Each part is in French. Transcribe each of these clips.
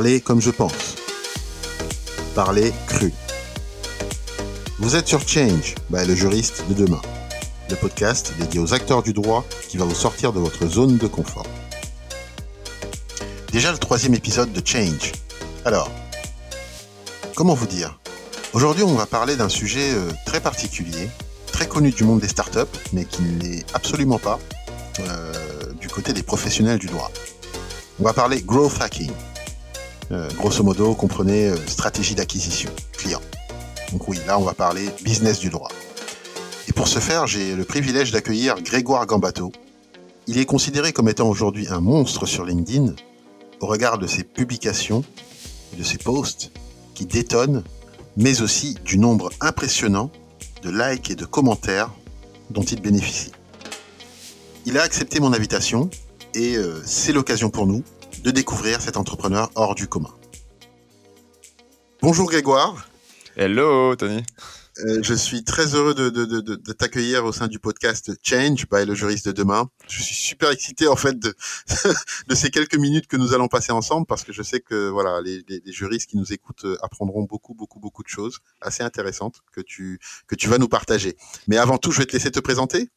Parler comme je pense. Parler cru. Vous êtes sur Change, le juriste de demain. Le podcast dédié aux acteurs du droit qui va vous sortir de votre zone de confort. Déjà le troisième épisode de Change. Alors, comment vous dire? Aujourd'hui, on va parler d'un sujet euh, très particulier, très connu du monde des startups, mais qui n'est absolument pas euh, du côté des professionnels du droit. On va parler growth hacking. Euh, grosso modo, comprenez euh, stratégie d'acquisition client. Donc oui, là, on va parler business du droit. Et pour ce faire, j'ai le privilège d'accueillir Grégoire Gambato. Il est considéré comme étant aujourd'hui un monstre sur LinkedIn au regard de ses publications, de ses posts qui détonnent, mais aussi du nombre impressionnant de likes et de commentaires dont il bénéficie. Il a accepté mon invitation et euh, c'est l'occasion pour nous de découvrir cet entrepreneur hors du commun. Bonjour Grégoire. Hello Tony. Euh, je suis très heureux de, de, de, de t'accueillir au sein du podcast Change by le juriste de demain. Je suis super excité en fait de, ces quelques minutes que nous allons passer ensemble parce que je sais que voilà les, les, les, juristes qui nous écoutent euh, apprendront beaucoup beaucoup beaucoup de choses assez intéressantes que tu que tu vas nous partager. Mais avant tout, je vais te laisser te présenter.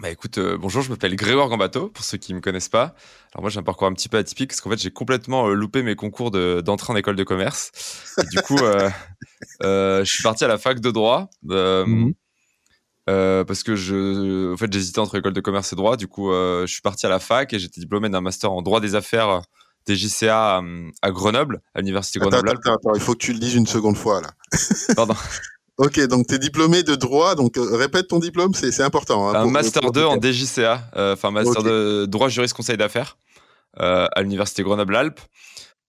Bah écoute, euh, bonjour, je m'appelle Grégoire Gambato, pour ceux qui me connaissent pas. Alors moi j'ai un parcours un petit peu atypique parce qu'en fait j'ai complètement euh, loupé mes concours d'entrée en école de commerce. Et du coup, euh, je suis parti à la fac de droit mmh. parce que je, en fait j'hésitais entre école de commerce et droit. Du coup, je suis parti à la fac et j'étais diplômé d'un master en droit des affaires des JCA à, à Grenoble, à l'université Grenoble. Attends, attends, attends, il faut que tu le dises une seconde fois là. Pardon. Ok, donc tu es diplômé de droit, donc euh, répète ton diplôme, c'est important. Hein, un pour, master pour 2 en DJCA, enfin euh, master okay. de droit juriste conseil d'affaires euh, à l'université Grenoble-Alpes.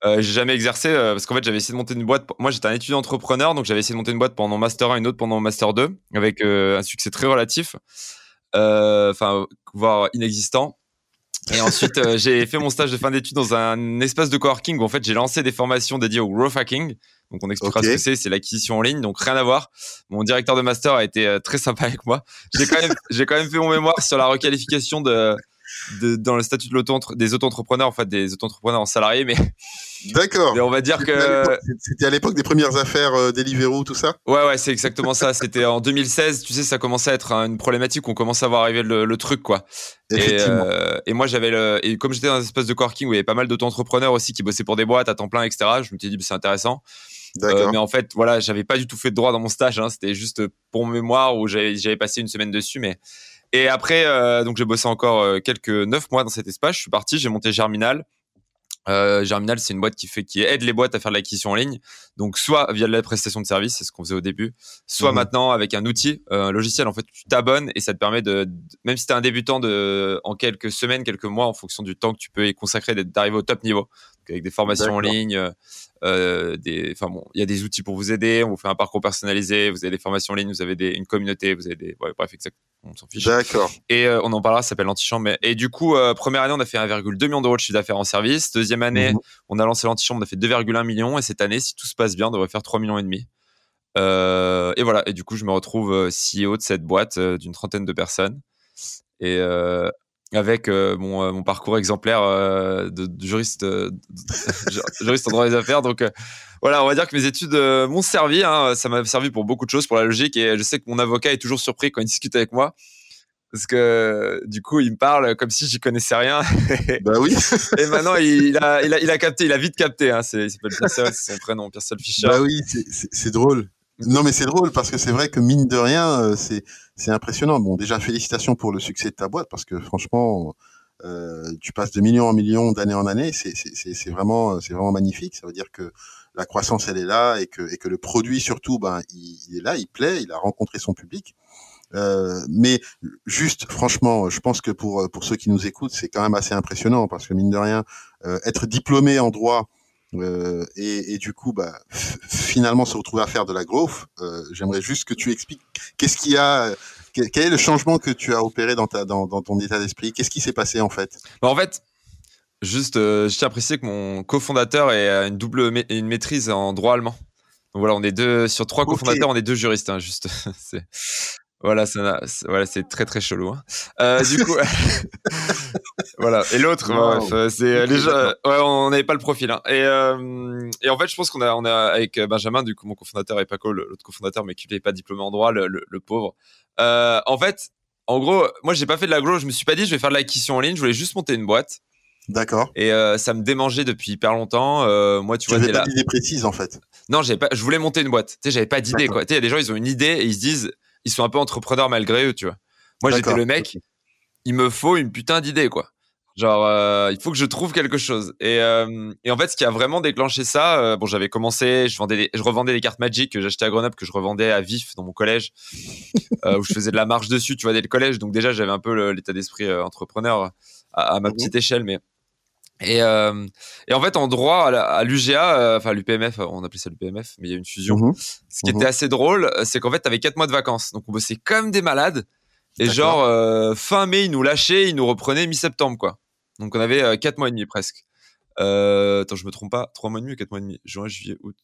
Euh, j'ai jamais exercé parce qu'en fait j'avais essayé de monter une boîte. Moi j'étais un étudiant entrepreneur, donc j'avais essayé de monter une boîte pendant master 1 et une autre pendant master 2 avec un succès très relatif, enfin voire inexistant. Et ensuite, euh, j'ai fait mon stage de fin d'études dans un espace de coworking où en fait j'ai lancé des formations dédiées au growth hacking. Donc on expliquera okay. ce que c'est, c'est l'acquisition en ligne, donc rien à voir. Mon directeur de master a été euh, très sympa avec moi. J'ai quand même, j'ai quand même fait mon mémoire sur la requalification de, de dans le statut de l'auto des auto-entrepreneurs, en fait des auto-entrepreneurs en salarié, mais D'accord. On va dire que c'était à l'époque des premières affaires euh, Deliveroo, tout ça? Ouais, ouais, c'est exactement ça. C'était en 2016. Tu sais, ça commençait à être une problématique. On commençait à voir arriver le, le truc, quoi. Et, euh, et, moi, j'avais le et comme j'étais dans un espace de coworking où il y avait pas mal d'auto-entrepreneurs aussi qui bossaient pour des boîtes à temps plein, etc. Je me suis dit, c'est intéressant. Euh, mais en fait, voilà, j'avais pas du tout fait de droit dans mon stage. Hein. C'était juste pour mémoire où j'avais passé une semaine dessus, mais. Et après, euh, donc j'ai bossé encore quelques neuf mois dans cet espace. Je suis parti, j'ai monté Germinal. Euh, Germinal, c'est une boîte qui fait, qui aide les boîtes à faire de l'acquisition en ligne. Donc, soit via de la prestation de service, c'est ce qu'on faisait au début, soit mmh. maintenant avec un outil, euh, un logiciel. En fait, tu t'abonnes et ça te permet de, même si t'es un débutant de, en quelques semaines, quelques mois, en fonction du temps que tu peux y consacrer, d'arriver au top niveau. Avec des formations en ligne, euh, des, enfin bon, il y a des outils pour vous aider. On vous fait un parcours personnalisé. Vous avez des formations en ligne, vous avez des, une communauté, vous avez des, ouais, bref, exact, on s'en fiche. D'accord. Et euh, on en parlera, ça s'appelle l'antichambre. Et du coup, euh, première année, on a fait 1,2 million d'euros de chiffre d'affaires en service. Deuxième année, mmh. on a lancé l'antichambre, on a fait 2,1 millions. Et cette année, si tout se passe bien, on devrait faire 3 millions et demi. Et voilà. Et du coup, je me retrouve CEO de cette boîte d'une trentaine de personnes. Et avec euh, mon, euh, mon, parcours exemplaire euh, de, de, juriste, de, juriste en droit des affaires. Donc voilà, on va dire que mes études m'ont servi. Hein, ça m'a servi pour beaucoup de choses, pour la logique. Et je sais que mon avocat est toujours surpris quand il discute avec moi. Parce que du coup, il me parle comme si j'y connaissais rien. bah oui. et maintenant, il a, il a, il a capté, il a vite capté. Hein, c'est, son prénom, Pierre Fischer. Bah oui, c'est drôle. Non, mais c'est drôle parce que c'est vrai que mine de rien, c'est c'est impressionnant. Bon, déjà félicitations pour le succès de ta boîte parce que franchement, euh, tu passes de millions en millions d'année en année. C'est vraiment c'est vraiment magnifique. Ça veut dire que la croissance elle est là et que et que le produit surtout ben il, il est là, il plaît, il a rencontré son public. Euh, mais juste, franchement, je pense que pour pour ceux qui nous écoutent, c'est quand même assez impressionnant parce que mine de rien, euh, être diplômé en droit euh, et, et, du coup, bah, finalement, se retrouver à faire de la growth. Euh, J'aimerais juste que tu expliques qu'est-ce qu'il y a, quel est le changement que tu as opéré dans, ta, dans, dans ton état d'esprit? Qu'est-ce qui s'est passé en fait? Bah En fait, juste, euh, je tiens à préciser que mon cofondateur a une double ma une maîtrise en droit allemand. Donc voilà, on est deux sur trois okay. cofondateurs, on est deux juristes, hein, juste. Voilà, ça, voilà, c'est très très chelou. Hein. Euh, du coup, voilà. Et l'autre, c'est les gens. Ouais, on n'avait pas le profil. Hein. Et, euh, et en fait, je pense qu'on a, on a avec Benjamin, du coup, mon cofondateur et Paco, l'autre cofondateur, mais qui n'est pas diplômé en droit, le, le, pauvre. Euh, en fait, en gros, moi, j'ai pas fait de l'agro. Je me suis pas dit, je vais faire de l'acquisition en ligne. Je voulais juste monter une boîte. D'accord. Et euh, ça me démangeait depuis hyper longtemps. Euh, moi, tu, tu vois, pas d'idée précise en fait. Non, j'avais pas. Je voulais monter une boîte. Tu sais, j'avais pas d'idée quoi. Tu sais, il y a des gens, ils ont une idée et ils se disent, ils sont un peu entrepreneurs malgré eux, tu vois. Moi, j'étais le mec. Il me faut une putain d'idée quoi. Genre, euh, il faut que je trouve quelque chose. Et, euh, et, en fait, ce qui a vraiment déclenché ça, euh, bon, j'avais commencé, je vendais, je revendais des cartes Magic que j'achetais à Grenoble, que je revendais à Vif dans mon collège, où je faisais de la marche dessus, tu vois, dès le collège. Donc déjà, j'avais un peu l'état d'esprit entrepreneur à, ma mhm. petite échelle, mais et, euh, et, en fait, en droit, à l'UGA, euh, enfin l'UPMF, on appelait ça l'UPMF, mais il y a une fusion. Mhm. Ce qui était mhm. assez drôle, c'est qu'en fait, tu avais 4 mois de vacances. Donc, on bossait comme des malades. Et genre, euh, fin mai, ils nous lâchaient, ils nous reprenaient mi-septembre, quoi. Donc, on avait 4 mois et demi presque. attends, je me trompe pas, 3 mois et demi ou 4 mois et demi? Juin, juillet, août.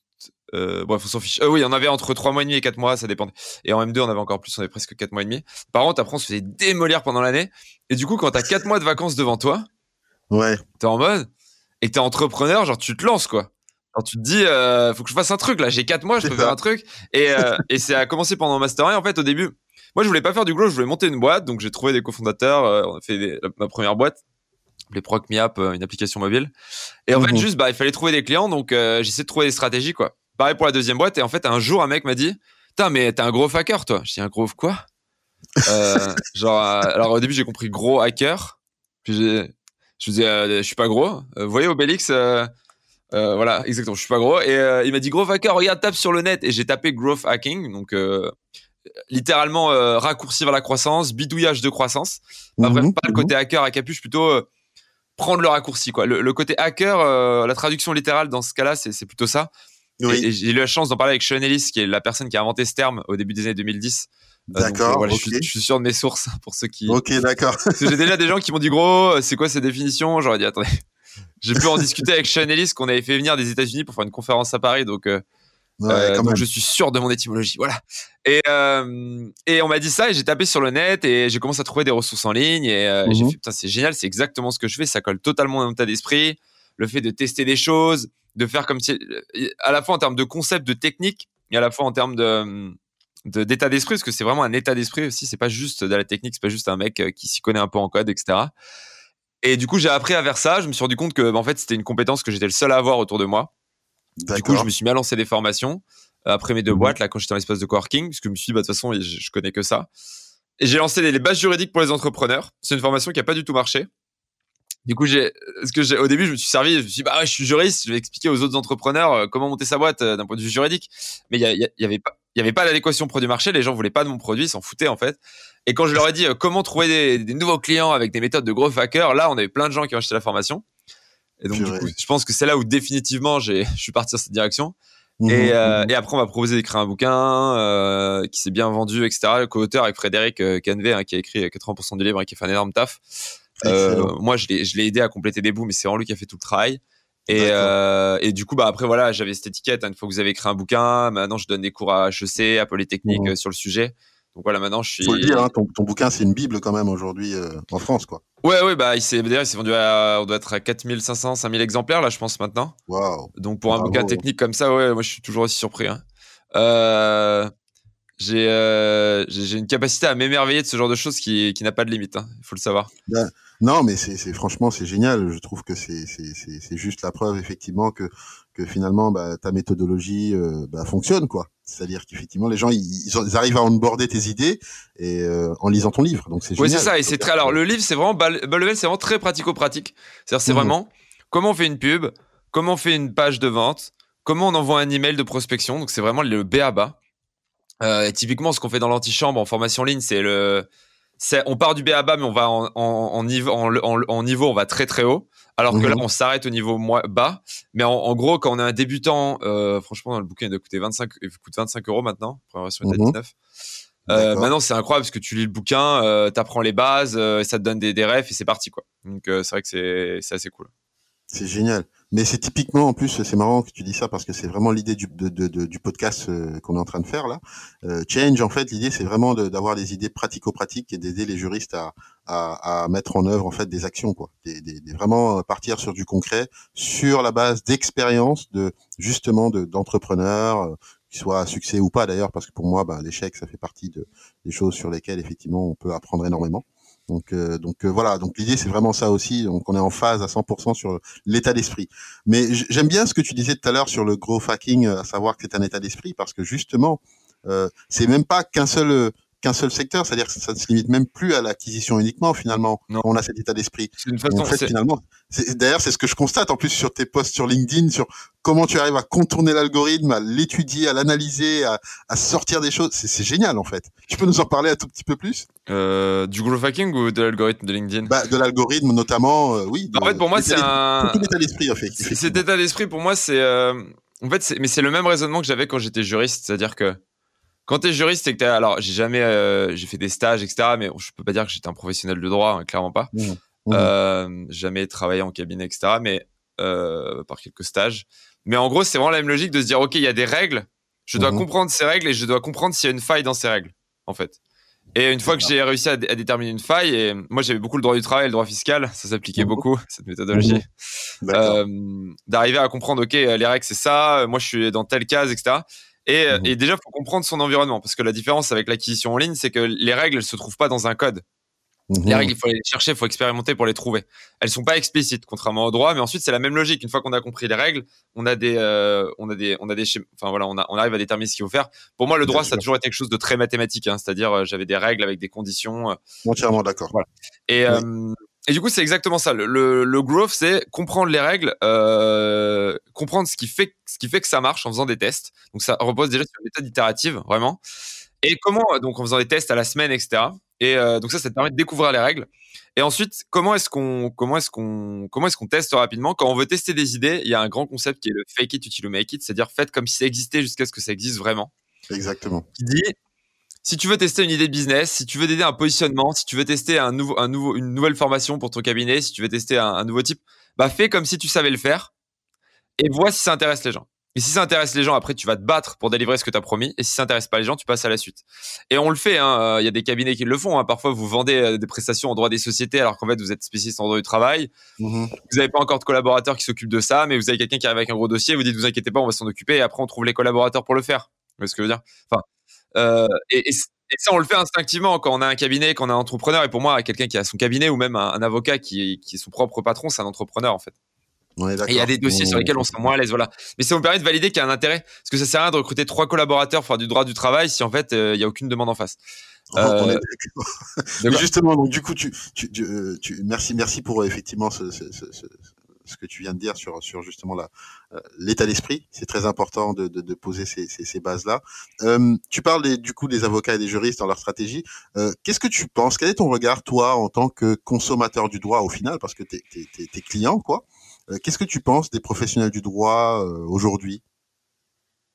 bref, on s'en fiche. oui, on avait entre 3 mois et demi et 4 mois, ça dépendait. Et en M2, on avait encore plus, on avait presque 4 mois et demi. Par contre, après, on se faisait démolir pendant l'année. Et du coup, quand t'as 4 mois de vacances devant toi, Ouais. T'es en mode et t'es entrepreneur, genre tu te lances quoi. Genre tu te dis, euh, faut que je fasse un truc là. J'ai quatre mois, je peux faire un truc. Et euh, et c'est à commencer pendant master 1 en fait au début. Moi je voulais pas faire du gros, je voulais monter une boîte, donc j'ai trouvé des cofondateurs. Euh, on a fait ma première boîte, les Proc euh, une application mobile. Et en fait mhm. juste bah il fallait trouver des clients, donc euh, j'essaie de trouver des stratégies quoi. Pareil pour la deuxième boîte. Et en fait un jour un mec m'a dit, putain mais t'es un gros hacker toi. Je dis un gros quoi? Genre alors au début j'ai compris gros hacker. Puis j'ai je disais, euh, je suis pas gros. Euh, vous voyez Obélix euh, voilà, exactement. Je suis pas gros. Et il m'a dit, Growth Hacker, regarde, tape sur le net. Et j'ai tapé Growth Hacking. Donc, littéralement, raccourci vers la croissance, bidouillage de croissance. Pas, mhm, pas le côté mhm. hacker à capuche, plutôt prendre le raccourci. Quoi. Le, côté hacker, la traduction littérale dans ce cas-là, c'est plutôt ça. Et, j'ai eu la chance d'en parler avec Sean Ellis, qui est la personne qui a inventé ce terme au début des années 2010. Euh, d'accord. je, suis, sûr de mes sources pour ceux qui. Ok, d'accord. j'ai déjà des gens qui m'ont dit gros, c'est quoi ces définitions J'aurais dit attendez. J'ai pu en discuter avec Sean Ellis qu'on avait fait venir des États-Unis pour faire une conférence à Paris, donc. Euh, euh, donc je suis sûr de mon étymologie, voilà. Et et on m'a dit ça et j'ai tapé sur le net et j'ai commencé à trouver des ressources en ligne et j'ai mhm. fait putain c'est génial, c'est exactement ce que je fais, ça colle totalement dans mon état d'esprit. Le fait de tester des choses, de faire comme si à la fois en termes de concept, de technique et à la fois en termes de d'état d'esprit parce que c'est vraiment un état d'esprit aussi c'est pas juste de la technique c'est pas juste un mec euh, qui s'y connaît un peu en code etc et du coup j'ai appris à faire ça. Je me suis rendu compte que bah, en fait c'était une compétence que j'étais le seul à avoir autour de moi. Du coup je me suis mis à lancer des formations euh, après mes deux mhm. boîtes là quand j'étais dans l'espace de coworking parce que je me suis dit bah, de toute façon je, connais que ça. Et j'ai lancé les, bases juridiques pour les entrepreneurs. C'est une formation qui a pas du tout marché. Du coup, j'ai, ce que j'ai, au début, je me suis servi, je me suis dit, bah ouais, je suis juriste, je vais expliquer aux autres entrepreneurs euh, comment monter sa boîte d'un point de vue juridique. Mais il y, y, avait pas, il n'y avait pas l'adéquation produit-marché, les gens voulaient pas de mon produit, ils s'en foutaient en fait. Et quand je leur ai dit euh, comment trouver des, nouveaux clients avec des méthodes de gros hacker, là on avait plein de gens qui ont acheté la formation. Et donc du coup, je pense que c'est là où définitivement j'ai, je suis parti dans cette direction. Mmh et, euh, mmh et, après on m'a proposé d'écrire un bouquin euh, qui s'est bien vendu, etc. Co-auteur avec Frédéric Canvet hein, qui a écrit 80% du livre et qui a fait un énorme taf. moi je l'ai, je l'ai aidé à compléter des bouts, mais c'est vraiment lui qui a fait tout le travail. Et, euh, et, du coup, bah après voilà, j'avais cette étiquette. Hein, une fois que vous avez écrit un bouquin, maintenant je donne des cours à HEC, à Polytechnique mmh. euh, sur le sujet. Donc voilà, maintenant je suis. Faut le dire, hein, ton, ton, bouquin c'est une bible quand même aujourd'hui euh, en France, quoi. Ouais, ouais, bah il s'est d'ailleurs il s'est vendu à, on doit être à 4500, 5000 exemplaires là, je pense maintenant. Waouh. Donc pour un bouquin technique comme ça, ouais, moi je suis toujours aussi surpris. Hein. Euh, j'ai j'ai une capacité à m'émerveiller de ce genre de choses qui, qui n'a pas de limite. Il hein, faut le savoir. Ben, non, mais c'est franchement c'est génial. Je trouve que c'est c'est juste la preuve effectivement que que finalement bah, ta méthodologie euh, bah, fonctionne quoi. C'est-à-dire qu'effectivement les gens ils, ils, arrivent à onboarder tes idées et euh, en lisant ton livre. Donc c'est génial. Oui c'est ça et c'est très alors le livre c'est vraiment c'est vraiment très pratico-pratique. C'est-à-dire c'est mmh. vraiment comment on fait une pub, comment on fait une page de vente, comment on envoie un email de prospection. Donc c'est vraiment le B à bas. Euh, et typiquement ce qu'on fait dans l'antichambre en formation ligne c'est le on part du B à bas, mais on va en, niveau, en, niveau, on va très très haut. Alors que là, mhm. on s'arrête au niveau bas. Mais en, gros, quand on est un débutant, euh, franchement, dans le bouquin, il doit coûter 25, il coûte 25 euros maintenant. Première version à 19. Euh, maintenant, c'est incroyable parce que tu lis le bouquin, euh, tu apprends les bases, ça te donne des, des refs et c'est parti, quoi. Donc, c'est vrai que c'est assez cool. C'est génial. Mais c'est typiquement, en plus, c'est marrant que tu dis ça parce que c'est vraiment l'idée du, de, de, podcast euh, qu'on est en train de faire là. Euh, change, en fait, l'idée c'est vraiment d'avoir des idées pratico-pratiques et d'aider les juristes à, à, mettre en œuvre en fait des actions, quoi. Vraiment partir sur du concret, sur la base d'expériences de justement d'entrepreneurs, euh, qui soient à succès ou pas d'ailleurs, parce que pour moi, bah, l'échec, ça fait partie de, des choses sur lesquelles effectivement on peut apprendre énormément. Donc, euh, donc euh, voilà. Donc l'idée c'est vraiment ça aussi. Donc on est en phase à 100% sur l'état d'esprit. Mais j'aime bien ce que tu disais tout à l'heure sur le gros hacking, à savoir que c'est un état d'esprit, parce que justement, euh, c'est même pas qu'un seul qu'un seul secteur, c'est-à-dire que ça ne se limite même plus à l'acquisition uniquement finalement. Non. On a cet état d'esprit. C'est une façon. En fait, finalement, d'ailleurs, c'est ce que je constate en plus sur tes posts sur LinkedIn, sur comment tu arrives à contourner l'algorithme, à l'étudier, à l'analyser, à, à, sortir des choses. C'est génial en fait. Tu peux nous en parler un tout petit peu plus? Euh, Du growth hacking ou de l'algorithme de LinkedIn? Bah, De l'algorithme notamment, euh, oui. en fait, pour moi, c'est un. État d'esprit en fait. Cet état d'esprit, pour moi, c'est. Euh... En fait, mais c'est le même raisonnement que j'avais quand j'étais juriste, c'est-à-dire que quand tu es juriste, c'est que alors j'ai jamais, euh, j'ai fait des stages, etc. Mais je peux pas dire que j'étais un professionnel de droit, hein, clairement pas. Mmh. Mmh. Euh, jamais travaillé en cabinet, etc. Mais euh, par quelques stages. Mais en gros, c'est vraiment la même logique de se dire, ok, il y a des règles. Je dois mmh. comprendre ces règles et je dois comprendre s'il y a une faille dans ces règles, en fait. Et une fois que j'ai réussi à, déterminer une faille, et moi j'avais beaucoup le droit du travail le droit fiscal, ça s'appliquait beaucoup, cette méthodologie, d'arriver à comprendre, ok, les règles c'est ça, moi je suis dans telle case, etc. Et, euh, mhm. et déjà, il faut comprendre son environnement. Parce que la différence avec l'acquisition en ligne, c'est que les règles ne se trouvent pas dans un code. Les mhm. règles, il faut les chercher, il faut expérimenter pour les trouver. Elles sont pas explicites, contrairement au droit, mais ensuite c'est la même logique. Une fois qu'on a compris les règles, on a des, euh, on a des, on a des, enfin voilà, on, a, on arrive à déterminer ce qu'il faut faire. Pour moi, le droit, ça a toujours été quelque chose de très mathématique, hein, c'est-à-dire euh, j'avais des règles avec des conditions. Entièrement d'accord. Voilà. Et et du coup, c'est exactement ça. Le, le, growth, c'est comprendre les règles, euh, comprendre ce qui fait ce qui fait que ça marche en faisant des tests. Donc ça repose déjà sur une méthode itérative, vraiment. Et comment donc en faisant des tests à la semaine, etc. Et euh, donc ça, ça te permet de découvrir les règles. Et ensuite, comment est-ce qu'on comment est-ce qu'on comment est-ce qu'on teste rapidement? Quand on veut tester des idées, il y a un grand concept qui est le fake it until you make it, c'est-à-dire faites comme si ça existait jusqu'à ce que ça existe vraiment. Exactement. Qui dit si tu veux tester une idée de business, si tu veux tester un positionnement, si tu veux tester un nouveau, un nouveau, une nouvelle formation pour ton cabinet, si tu veux tester un, nouveau type, bah fais comme si tu savais le faire et vois si ça intéresse les gens. Et si ça intéresse les gens, après tu vas te battre pour délivrer ce que tu as promis. Et si ça intéresse pas les gens, tu passes à la suite. Et on le fait. Hein. Il y a des cabinets qui le font. Hein. Parfois, vous vendez euh, des prestations en droit des sociétés alors qu'en fait vous êtes spécialiste en droit du travail. Mmh vous n'avez pas encore de collaborateurs qui s'occupent de ça, mais vous avez quelqu'un qui arrive avec un gros dossier. Vous dites vous inquiétez pas, on va s'en occuper. Et après on trouve les collaborateurs pour le faire. Vous voyez ce que je veux dire? Enfin. Euh, et, et et ça, on le fait instinctivement quand on a un cabinet, quand on a un entrepreneur. Et pour moi, quelqu'un qui a son cabinet ou même un, avocat qui, qui, est son propre patron, c'est un entrepreneur en fait. et il y a des dossiers sur lesquels on se sent moins à l'aise, voilà. Mais ça me permet de valider qu'il y a un intérêt, parce que ça sert à rien de recruter trois collaborateurs pour faire du droit du travail si en fait euh, il y a aucune demande en face. Euh, justement, donc du coup, tu, tu, tu, euh, merci, merci pour effectivement ce, ce, ce, ce que tu viens de dire sur, sur justement la, euh, l'état d'esprit. C'est très important de, de, de poser ces, ces, ces bases-là. Euh, tu parles des, du coup des avocats et des juristes dans leur stratégie. Euh, qu'est-ce que tu penses? Quel est ton regard, toi, en tant que consommateur du droit au final, parce que tu es, client, quoi Qu'est-ce que tu penses des professionnels du droit aujourd'hui?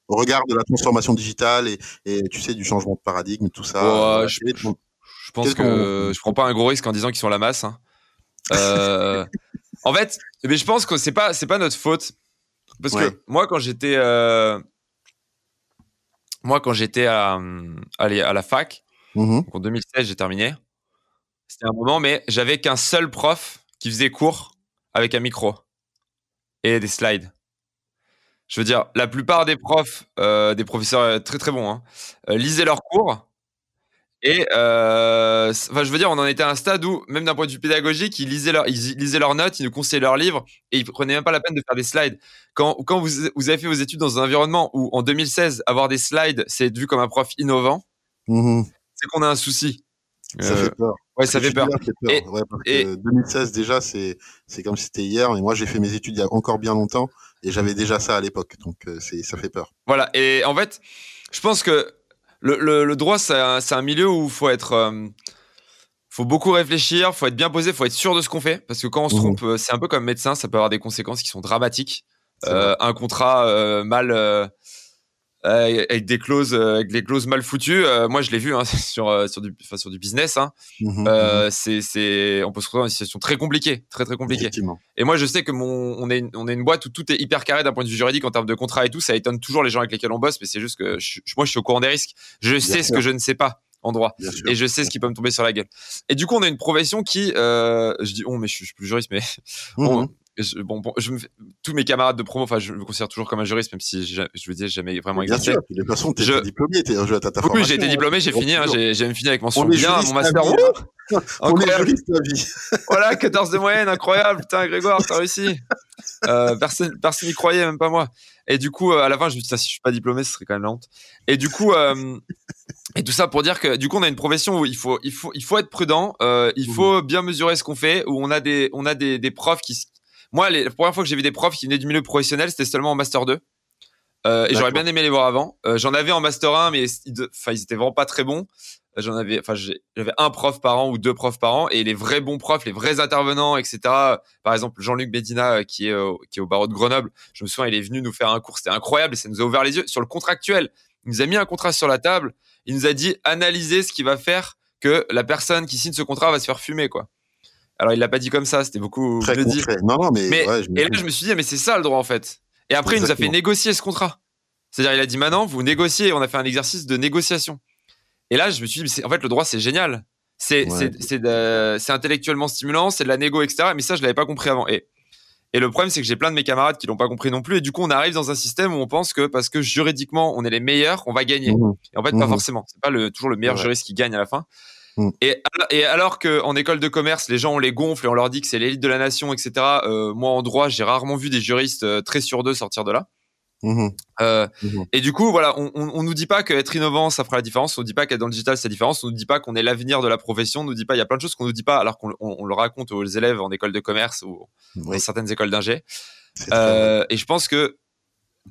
Au regard de la transformation digitale et, et, tu sais du changement de paradigme, tout ça. je, je, pense que je prends pas un gros risque en disant qu'ils sont la masse. Hein. Euh, En fait, mais je pense que c'est pas c'est pas notre faute. Parce que moi quand j'étais euh, moi quand j'étais à, à, la fac mmh en 2016 j'ai terminé. C'était un moment mais j'avais qu'un seul prof qui faisait cours avec un micro et des slides. Je veux dire la plupart des profs euh, des professeurs euh, très très bons hein, lisaient leurs cours et euh, enfin, je veux dire, on en était à un stade où, même d'un point de vue pédagogique, ils lisaient, leur, ils lisaient leurs notes, ils nous conseillaient leurs livres et ils prenaient même pas la peine de faire des slides. Quand, quand vous, vous avez fait vos études dans un environnement où, en 2016, avoir des slides, c'est vu comme un prof innovant, mmh c'est qu'on a un souci. Ça euh, fait peur. Ouais, ça fait peur. Et, ouais, parce que 2016 déjà, c'est comme si c'était hier. Mais moi, j'ai fait mes études il y a encore bien longtemps et j'avais déjà ça à l'époque. Donc, euh, ça fait peur. Voilà. Et en fait, je pense que le, droit, c'est un, milieu où il faut être. Euh, faut beaucoup réfléchir, faut être bien posé, faut être sûr de ce qu'on fait. Parce que quand on se mmh. trompe, euh, c'est un peu comme médecin, ça peut avoir des conséquences qui sont dramatiques. Euh, un contrat mal euh, avec des clauses, euh, avec des clauses mal foutues. Euh, moi, je l'ai vu hein, sur sur du, enfin, sur du business. Hein. Mmh mmh c'est, c'est, on peut se retrouver dans une situation très compliquée, très très compliquée. Et moi, je sais que mon, on est, une, on est une boîte où tout est hyper carré d'un point de vue juridique en termes de contrat et tout. Ça étonne toujours les gens avec lesquels on bosse, mais c'est juste que moi, je suis au courant des risques. Je sais ce que je ne sais pas en droit et je sais ce qui peut me tomber sur la gueule. Et du coup, on a une profession qui, je dis on, mais je, suis plus juriste, mais mmh je, bon, bon, je me tous mes camarades de promo, enfin, je me considère toujours comme un juriste, même si je, je veux dire, jamais vraiment existé. Bien sûr, de toute façon, t'es je... diplômé, t'es un jeu à ta formation. Oui, j'ai été diplômé, j'ai fini, hein, j'ai même fini avec mention bien, mon master. Hein. incroyable. vie. voilà, 14 de moyenne, incroyable. Putain, Grégoire, t'as réussi. Euh, personne, personne n'y croyait, même pas moi. Et du coup, euh, à la fin, je me dis, si je suis pas diplômé, ce serait quand même la honte. Et du coup, euh, et tout ça pour dire que du coup, on a une profession où il faut, il faut, il faut être prudent, il mmh. faut bien mesurer ce qu'on fait, où on a des, on a des, des profs qui, moi, la première fois que j'ai vu des profs qui venaient du milieu professionnel, c'était seulement en master 2. Euh, et j'aurais bien aimé les voir avant. Euh, j'en avais en master 1, mais ils, enfin, ils étaient vraiment pas très bons. Euh, j'en avais, enfin, j'avais un prof par an ou deux profs par an, et les vrais bons profs, les vrais intervenants, etc. Par exemple, Jean-Luc Bédina, qui est, qui est au barreau de Grenoble. Je me souviens, il est venu nous faire un cours, c'était incroyable, et ça nous a ouvert les yeux sur le contractuel. Il nous a mis un contrat sur la table. Il nous a dit analysez ce qui va faire que la personne qui signe ce contrat va se faire fumer, quoi. Alors, il l'a pas dit comme ça, c'était beaucoup Très dit. Non, non, mais. et là, je me suis dit, mais c'est ça le droit, en fait. Et après, il nous a fait négocier ce contrat. C'est-à-dire, il a dit, maintenant, vous négociez. On a fait un exercice de négociation. Et là, je me suis dit, en fait, le droit, c'est génial. C'est c'est intellectuellement stimulant, c'est de la négo, etc. Mais ça, je l'avais pas compris avant. Et, et le problème, c'est que j'ai plein de mes camarades qui l'ont pas compris non plus. Et du coup, on arrive dans un système où on pense que parce que juridiquement, on est les meilleurs, on va gagner. Mmh. Et en fait, pas mmh. forcément. C'est pas le, toujours le meilleur juriste qui gagne à la fin. Mm. Et, et, alors qu'en école de commerce, les gens on les gonfle et on leur dit que c'est l'élite de la nation, etc. Euh, moi en droit, j'ai rarement vu des juristes euh, très sur deux sortir de là. Mm-hmm. Euh, mm-hmm. Et du coup, voilà, on, on, on nous dit pas qu'être innovant ça fera la différence. On nous dit pas qu'être dans le digital c'est la différence. On nous dit pas qu'on est l'avenir de la profession. On nous dit pas, il y a plein de choses qu'on nous dit pas alors qu'on on, le raconte aux élèves en école de commerce ou dans certaines écoles d'ingé. Euh, et je pense que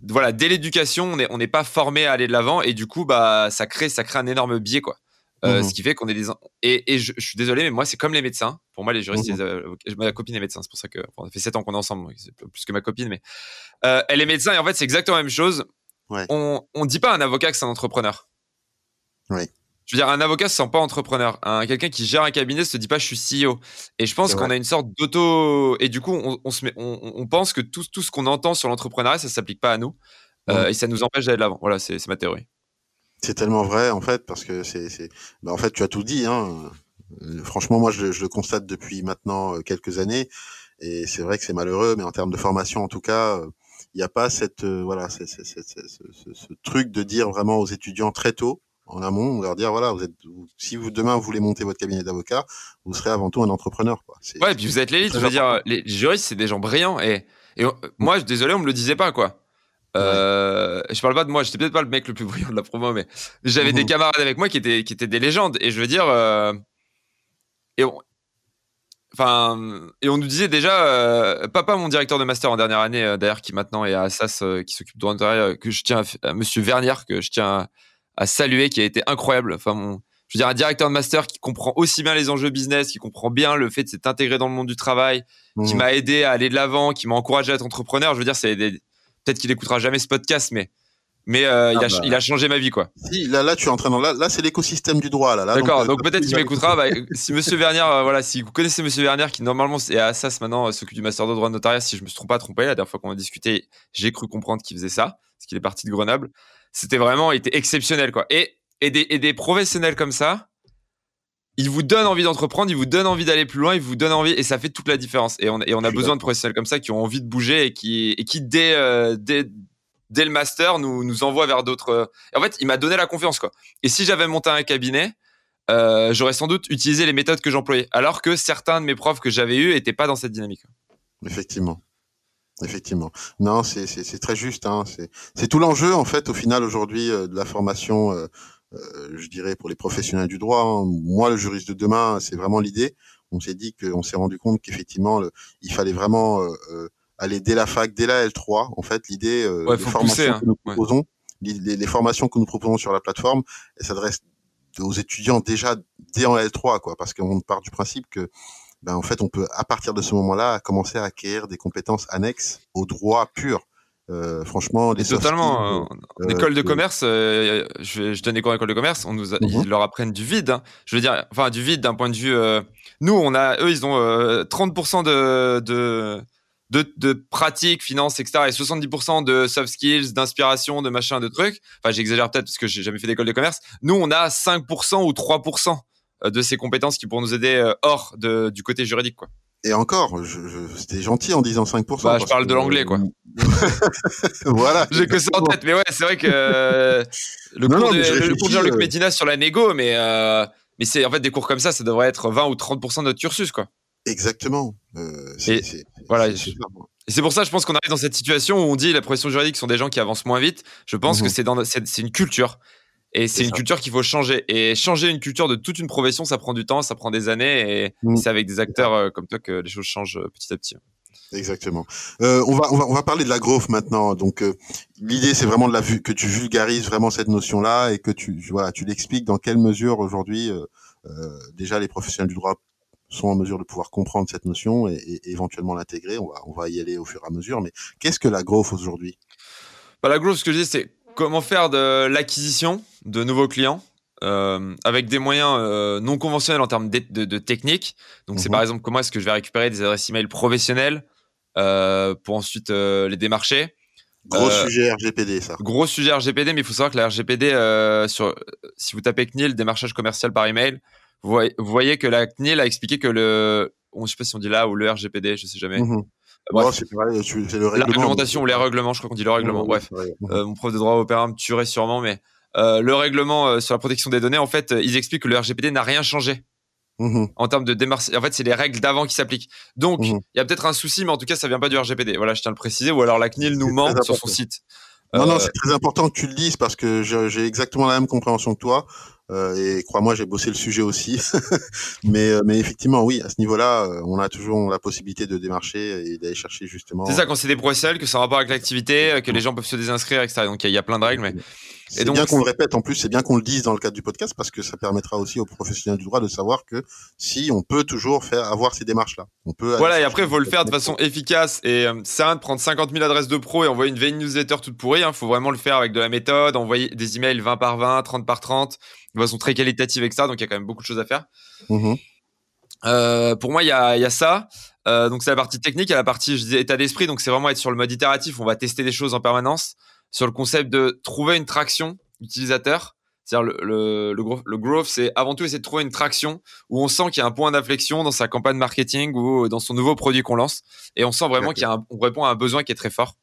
voilà, dès l'éducation, on n'est on n'est pas formé à aller de l'avant et du coup, bah ça crée ça crée un énorme biais quoi. Euh, mmh ce qui fait qu'on est des et, et je, je, suis désolé mais moi c'est comme les médecins. Pour moi les juristes mmh ma copine est médecin c'est pour ça que on fait 7 ans qu'on est ensemble c'est plus que ma copine mais euh, elle est médecin et en fait c'est exactement la même chose. Ouais. on on dit pas à un avocat que c'est un entrepreneur. Oui je veux dire un avocat se sent pas entrepreneur. Un quelqu'un qui gère un cabinet se dit pas je suis CEO et je pense qu'on a une sorte d'auto et du coup on, on se met on, on, pense que tout tout ce qu'on entend sur l'entrepreneuriat ça s'applique pas à nous. Euh, et ça nous empêche d'aller de l'avant. Voilà c'est ma théorie c'est tellement vrai en fait parce que c'est, c'est... Bah, en fait tu as tout dit. Hein. Euh, franchement, moi je, je, le constate depuis maintenant euh, quelques années et c'est vrai que c'est malheureux, mais en termes de formation en tout cas, euh, il n'y a pas cette voilà c'est, c'est, ce, ce, truc de dire vraiment aux étudiants très tôt en amont, leur dire voilà, vous êtes, si vous demain vous voulez monter votre cabinet d'avocat, vous serez avant tout un entrepreneur. Quoi. ouais, et puis vous êtes l'élite. Je veux dire, les juristes c'est des gens brillants et, et moi, désolé, on me le disait pas quoi. Euh, je parle pas de moi, j'étais peut-être pas le mec le plus brillant de la promo, mais j'avais des mhm. camarades avec moi qui étaient, qui étaient des légendes. Et je veux dire, euh, et on, enfin, et on nous disait déjà, euh, papa, mon directeur de master en dernière année, d'ailleurs, qui maintenant est à Assas, qui s'occupe de droit que je tiens à, Monsieur Vernier, que je tiens à, saluer, qui a été incroyable. Enfin, mon, je veux dire, un directeur de master qui comprend aussi bien les enjeux business, qui comprend bien le fait de s'être intégré dans le monde du travail, qui mhm. m'a aidé à aller de l'avant, qui m'a encouragé à être entrepreneur. Je veux dire, c'est des peut-être qu'il écoutera jamais ce podcast, mais mais euh, il, a, ah bah. il, a, changé ma vie quoi. Si, là, là, tu es en train de, là, là c'est l'écosystème du droit là. D'accord, donc, euh, peut-être qu'il m'écoutera. Bah, si Monsieur Vernier, euh, voilà, si vous connaissez Monsieur Vernier qui normalement est à Assas maintenant s'occupe du master de droit de notariat, si je me suis pas trompé la dernière fois qu'on a discuté, j'ai cru comprendre qu'il faisait ça, parce qu'il est parti de Grenoble. C'était vraiment, il était exceptionnel quoi. Et et des, et des professionnels comme ça, il vous donne envie d'entreprendre, il vous donne envie d'aller plus loin, il vous donne envie et ça fait toute la différence. Et on, et on a besoin de professionnels comme ça qui ont envie de bouger et qui, et qui dès, euh, dès, dès le master nous, nous envoient vers d'autres. En fait, il m'a donné la confiance quoi. Et si j'avais monté un cabinet, euh, j'aurais sans doute utilisé les méthodes que j'employais, alors que certains de mes profs que j'avais eus étaient pas dans cette dynamique. Effectivement. Effectivement. Non, c'est très juste. Hein. C'est tout l'enjeu, en fait, au final, aujourd'hui, euh, de la formation euh, euh, je dirais pour les professionnels du droit. Hein. Moi, le juriste de demain, c'est vraiment l'idée. On s'est dit qu'on s'est rendu compte qu'effectivement, il fallait vraiment euh, euh, aller dès la fac, dès la L3. En fait, l'idée euh, des formations hein. que nous proposons, les, formations que nous proposons sur la plateforme, elles s'adressent aux étudiants déjà dès en L3, quoi, parce qu'on part du principe que ben, en fait, on peut, à partir de ce moment-là, commencer à acquérir des compétences annexes au droit pur Euh, franchement, les totalement. Euh, l'école de commerce, je, je, donne des cours d'école de commerce, on nous mhm. ils leur apprennent du vide. Hein. Je veux dire, enfin du vide d'un point de vue. nous, on a, eux, ils ont 30% de, de de, de pratique, finance, etc. et 70% de soft skills, d'inspiration, de machin, de trucs. Enfin, j'exagère peut-être parce que j'ai jamais fait d'école de commerce. Nous, on a 5% ou 3% de ces compétences qui pourront nous aider hors de, du côté juridique, quoi. Et encore, je, c'était gentil en disant 5%. Bah, je parle de l'anglais, quoi. voilà. J'ai que ça en tête, mais ouais, c'est vrai que le cours, de, le Jean-Luc euh, Medina sur la négo, mais, euh, mais c'est en fait des cours comme ça, ça devrait être 20 ou 30% de notre cursus, quoi. Exactement. Euh, c'est, voilà. c'est pour ça, je pense qu'on arrive dans cette situation où on dit la profession juridique sont des gens qui avancent moins vite. Je pense que mhm. c'est, dans, c'est une culture. Et c'est une culture qu'il faut changer. Et changer une culture de toute une profession, ça prend du temps, ça prend des années. Et mm. c'est avec des acteurs euh, comme toi que les choses changent euh, petit à petit. Exactement. Euh, on, va, on, va, on va parler de la growth maintenant. Donc, euh, l'idée, c'est vraiment de la que tu vulgarises vraiment cette notion-là et que tu, voilà, tu l'expliques dans quelle mesure aujourd'hui, euh, déjà, les professionnels du droit sont en mesure de pouvoir comprendre cette notion et, et éventuellement l'intégrer. On va, on va y aller au fur et à mesure. Mais qu'est-ce que la growth aujourd'hui? Bah, La growth, ce que je dis, c'est comment faire de l'acquisition de nouveaux clients euh, avec des moyens euh, non conventionnels en termes de, de, technique? Donc, c'est mhm. par exemple comment est-ce que je vais récupérer des adresses email professionnelles euh, pour ensuite les démarcher? Gros sujet RGPD, ça. Gros sujet RGPD, mais il faut savoir que la RGPD, sur, si vous tapez CNIL, démarchage commercial par email, vous voyez, que la CNIL a expliqué que le, je sais pas si on dit là ou le RGPD, je sais jamais. Mhm. Bref. c'est le règlement. La réglementation ou les règlements, je crois qu'on dit le règlement. Bref, euh, mon prof de droit européen me tuerait sûrement, mais euh, le règlement euh, sur la protection des données, en fait, ils expliquent que le RGPD n'a rien changé. Mmh en termes de démarche, en fait, c'est les règles d'avant qui s'appliquent. Donc, mmh il y a peut-être un souci, mais en tout cas, ça vient pas du RGPD. Voilà, je tiens à le préciser. Ou alors la CNIL nous ment sur son site. Non, non, c'est très important que tu le dises parce que j'ai exactement la même compréhension que toi. Euh, et crois-moi, j'ai bossé le sujet aussi. mais, euh, mais effectivement, oui, à ce niveau-là, euh, on a toujours la possibilité de démarcher et d'aller chercher justement. C'est ça, quand c'est des procès, que ça a rapport avec l'activité, que les gens peuvent se désinscrire, etc. Donc il y, a plein de règles. Mais... C'est bien qu'on le répète en plus, c'est bien qu'on le dise dans le cadre du podcast parce que ça permettra aussi aux professionnels du droit de savoir que si on peut toujours faire avoir ces démarches-là. On peut. Voilà, et après il faut le faire de façon efficace et euh, c'est rien de prendre 50 000 adresses de pro et envoyer une veille newsletter toute pourrie. Il hein. faut vraiment le faire avec de la méthode, envoyer des emails 20 par 20, 30 par 30, de façon très qualitative avec ça. Donc il y a quand même beaucoup de choses à faire. Mmh euh, pour moi, il y a, y a ça. Euh, donc c'est la partie technique, il y a la partie je état d'esprit. Donc c'est vraiment être sur le mode itératif. On va tester des choses en permanence sur le concept de trouver une traction utilisateur. C'est-à-dire le, le, le, growth, c'est avant tout essayer de trouver une traction où on sent qu'il y a un point d'inflexion dans sa campagne marketing ou dans son nouveau produit qu'on lance. Et on sent vraiment qu'on répond à un besoin qui est très fort.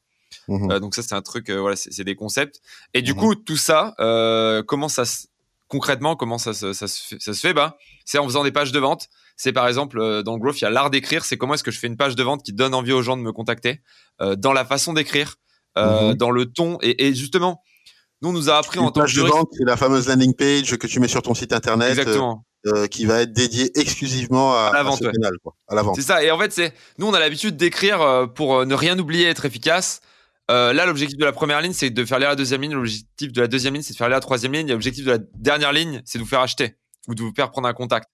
Mmh euh, donc ça, c'est un truc, euh, voilà, c'est des concepts. Et du mmh coup, tout ça, euh, comment ça concrètement, comment ça, se fait, ça se fait bah, C'est en faisant des pages de vente. C'est par exemple, euh, dans le growth, il y a l'art d'écrire. C'est comment est-ce que je fais une page de vente qui donne envie aux gens de me contacter euh, dans la façon d'écrire, euh, mmh dans le ton. Et, et, justement, nous, on nous a appris en tant que juriste. C'est la fameuse landing page que tu mets sur ton site internet. Exactement. Euh, qui va être dédiée exclusivement à, la vente. À, la vente. C'est ça. Et en fait, c'est nous, on a l'habitude d'écrire pour ne rien oublier, être efficace. Euh, là, l'objectif de la première ligne, c'est de faire lire la deuxième ligne. L'objectif de la deuxième ligne, c'est de faire lire la troisième ligne. Et l'objectif de la dernière ligne, c'est de vous faire acheter ou de vous faire prendre un contact.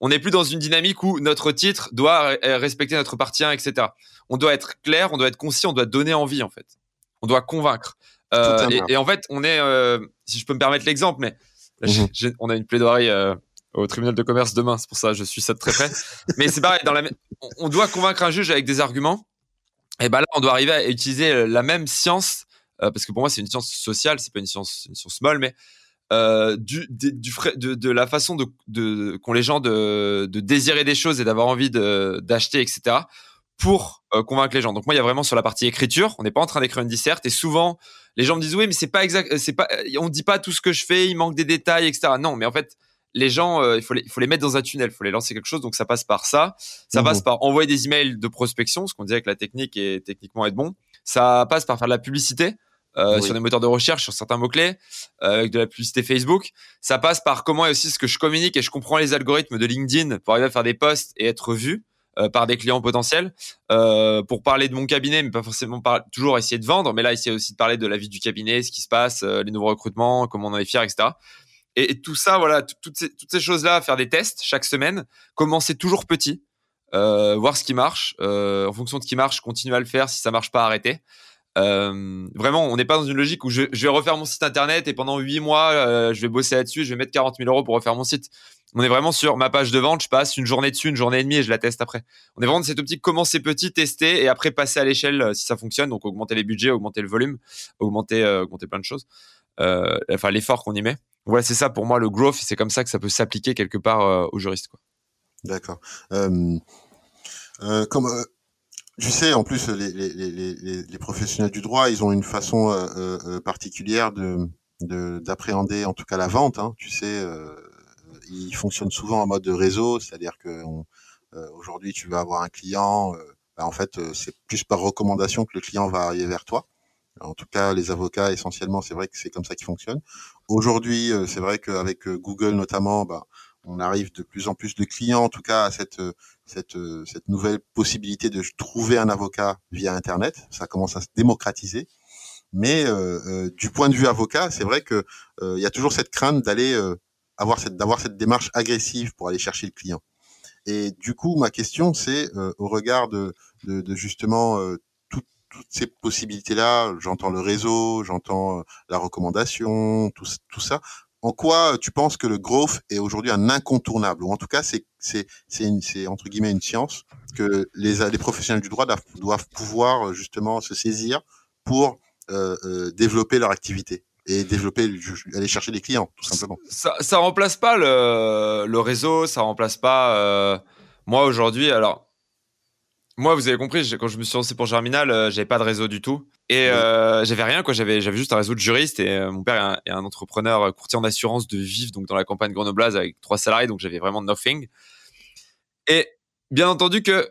On n'est plus dans une dynamique où notre titre doit respecter notre partie 1, etc. On doit être clair, on doit être concis, on doit donner envie, en fait. On doit convaincre. Euh, et, en fait, on est, euh, si je peux me permettre l'exemple, mais mhm. on a une plaidoirie euh, au tribunal de commerce demain, c'est pour ça que je suis ça de très près. mais c'est pareil, dans la, on doit convaincre un juge avec des arguments. Et ben là, on doit arriver à utiliser la même science, parce que pour moi, c'est une science sociale, c'est pas une science, une science molle, mais du, du, de, de, la façon de, de qu'ont les gens de, de désirer des choses et d'avoir envie d'acheter, etc pour convaincre les gens. Donc moi, il y a vraiment sur la partie écriture, on n'est pas en train d'écrire une disserte et souvent les gens me disent oui, mais c'est pas exact, c'est pas, on dit pas tout ce que je fais, il manque des détails, etc. Non, mais en fait, les gens, euh, il faut les, il faut les mettre dans un tunnel, il faut les lancer quelque chose. Donc ça passe par ça, ça passe mhm. par envoyer des emails de prospection, ce qu'on dit que la technique est techniquement être bon. Ça passe par faire de la publicité. Euh, sur des moteurs de recherche, sur certains mots-clés, euh, avec de la publicité Facebook. Ça passe par comment et aussi ce que je communique et je comprends les algorithmes de LinkedIn pour arriver à faire des posts et être vu. Euh, par des clients potentiels euh, pour parler de mon cabinet, mais pas forcément toujours essayer de vendre, mais là essayer aussi de parler de la vie du cabinet, ce qui se passe, euh, les nouveaux recrutements, comment on en est fier, etc. Et, tout ça, voilà, toutes ces, choses-là, faire des tests chaque semaine, commencer toujours petit, voir ce qui marche, en fonction de ce qui marche, continuer à le faire, si ça marche pas, arrêter. Euh, vraiment, on n'est pas dans une logique où je, vais refaire mon site internet et pendant huit mois, euh, je vais bosser là-dessus, je vais mettre 40 000 euros pour refaire mon site. On est vraiment sur ma page de vente, je passe une journée dessus, une journée et demie et je la teste après. On est vraiment dans cette optique, commencer petit, tester et après passer à l'échelle euh, si ça fonctionne. Donc augmenter les budgets, augmenter le volume, augmenter, augmenter plein de choses. Enfin, l'effort qu'on y met. Voilà, c'est ça pour moi le growth. C'est comme ça que ça peut s'appliquer quelque part aux juristes. D'accord. comme tu sais, en plus, les, professionnels du droit, ils ont une façon euh, euh, euh particulière de d'appréhender, en tout cas, la vente. Hein. Tu sais, euh, ils fonctionnent souvent en mode réseau, c'est-à-dire que euh, aujourd'hui, tu vas avoir un client. Bah, en fait, c'est plus par recommandation que le client va arriver vers toi. En tout cas, les avocats, essentiellement, c'est vrai que c'est comme ça qu'ils fonctionnent. Aujourd'hui, c'est vrai qu'avec Google notamment, bah, on arrive de plus en plus de clients, en tout cas, à cette, cette, cette nouvelle possibilité de trouver un avocat via Internet. Ça commence à se démocratiser. Mais euh, euh, du point de vue avocat, c'est vrai que euh, il y a toujours cette crainte d'aller avoir cette d'avoir cette démarche agressive pour aller chercher le client. Et du coup, ma question, c'est au regard de, de, de justement toutes ces possibilités-là, j'entends le réseau, j'entends la recommandation, tout, ça en quoi tu penses que le growth est aujourd'hui un incontournable ou en tout cas c'est entre guillemets une science que les les professionnels du droit doivent, pouvoir justement se saisir pour euh, euh, développer leur activité et développer aller chercher des clients tout simplement. Ça ça remplace pas le le réseau, ça remplace pas euh, moi aujourd'hui alors moi, vous avez compris, quand je me suis lancé pour Germinal, euh, j'avais pas de réseau du tout. Et euh, j'avais rien, quoi. J'avais, j'avais juste un réseau de juristes et euh, mon père est un, entrepreneur euh, courtier en assurance de vivre, donc dans la campagne grenobloise avec trois salariés, donc j'avais vraiment nothing. Et bien entendu que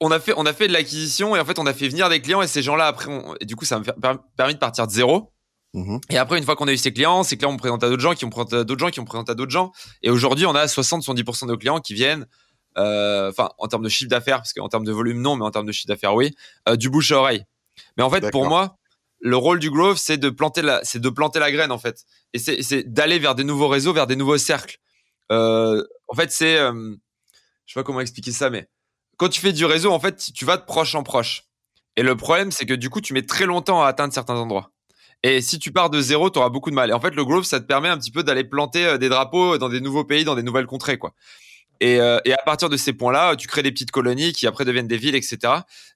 on a fait, on a fait de l'acquisition et en fait, on a fait venir des clients et ces gens-là, après, et du coup, ça m'a permis de partir de zéro. Mmh et après, une fois qu'on a eu ces clients, ces clients ont présenté à d'autres gens, qui ont présenté à d'autres gens, qui ont présenté à d'autres gens. Et aujourd'hui, on a 60-70% de nos clients qui viennent enfin en termes de chiffre d'affaires, parce qu'en termes de volume non, mais en termes de chiffre d'affaires oui, euh, du bouche à oreille. Mais en fait, pour moi, le rôle du growth, c'est de planter la, c'est de planter la graine en fait, et c'est d'aller vers des nouveaux réseaux, vers des nouveaux cercles. Euh, en fait, c'est, je sais pas comment expliquer ça, mais quand tu fais du réseau, en fait, tu vas de proche en proche. Et le problème, c'est que du coup, tu mets très longtemps à atteindre certains endroits. Et si tu pars de zéro, tu auras beaucoup de mal. Et en fait, le growth, ça te permet un petit peu d'aller planter des drapeaux dans des nouveaux pays, dans des nouvelles contrées, quoi. Et, euh, et à partir de ces points-là, tu crées des petites colonies qui après deviennent des villes, etc.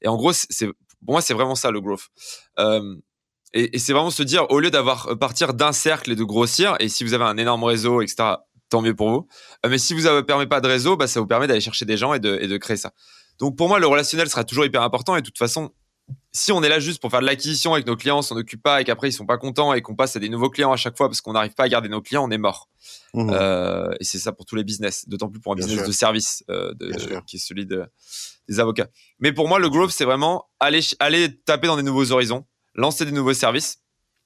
Et en gros, c'est pour moi, c'est vraiment ça le growth. Euh, et, c'est vraiment se dire, au lieu d'avoir euh, partir d'un cercle et de grossir, et si vous avez un énorme réseau, etc., tant mieux pour vous. Mais si vous ne permet pas de réseau, bah, ça vous permet d'aller chercher des gens et de créer ça. Donc pour moi, le relationnel sera toujours hyper important. Et de toute façon, si on est là juste pour faire de l'acquisition avec nos clients, on s'en occupe pas et qu'après ils sont pas contents et qu'on passe à des nouveaux clients à chaque fois parce qu'on n'arrive pas à garder nos clients, on est mort. Mmh. Euh, et c'est ça pour tous les business, d'autant plus pour un business de service euh, qui est celui des avocats. Mais pour moi, le growth, c'est vraiment aller, aller taper dans des nouveaux horizons, lancer des nouveaux services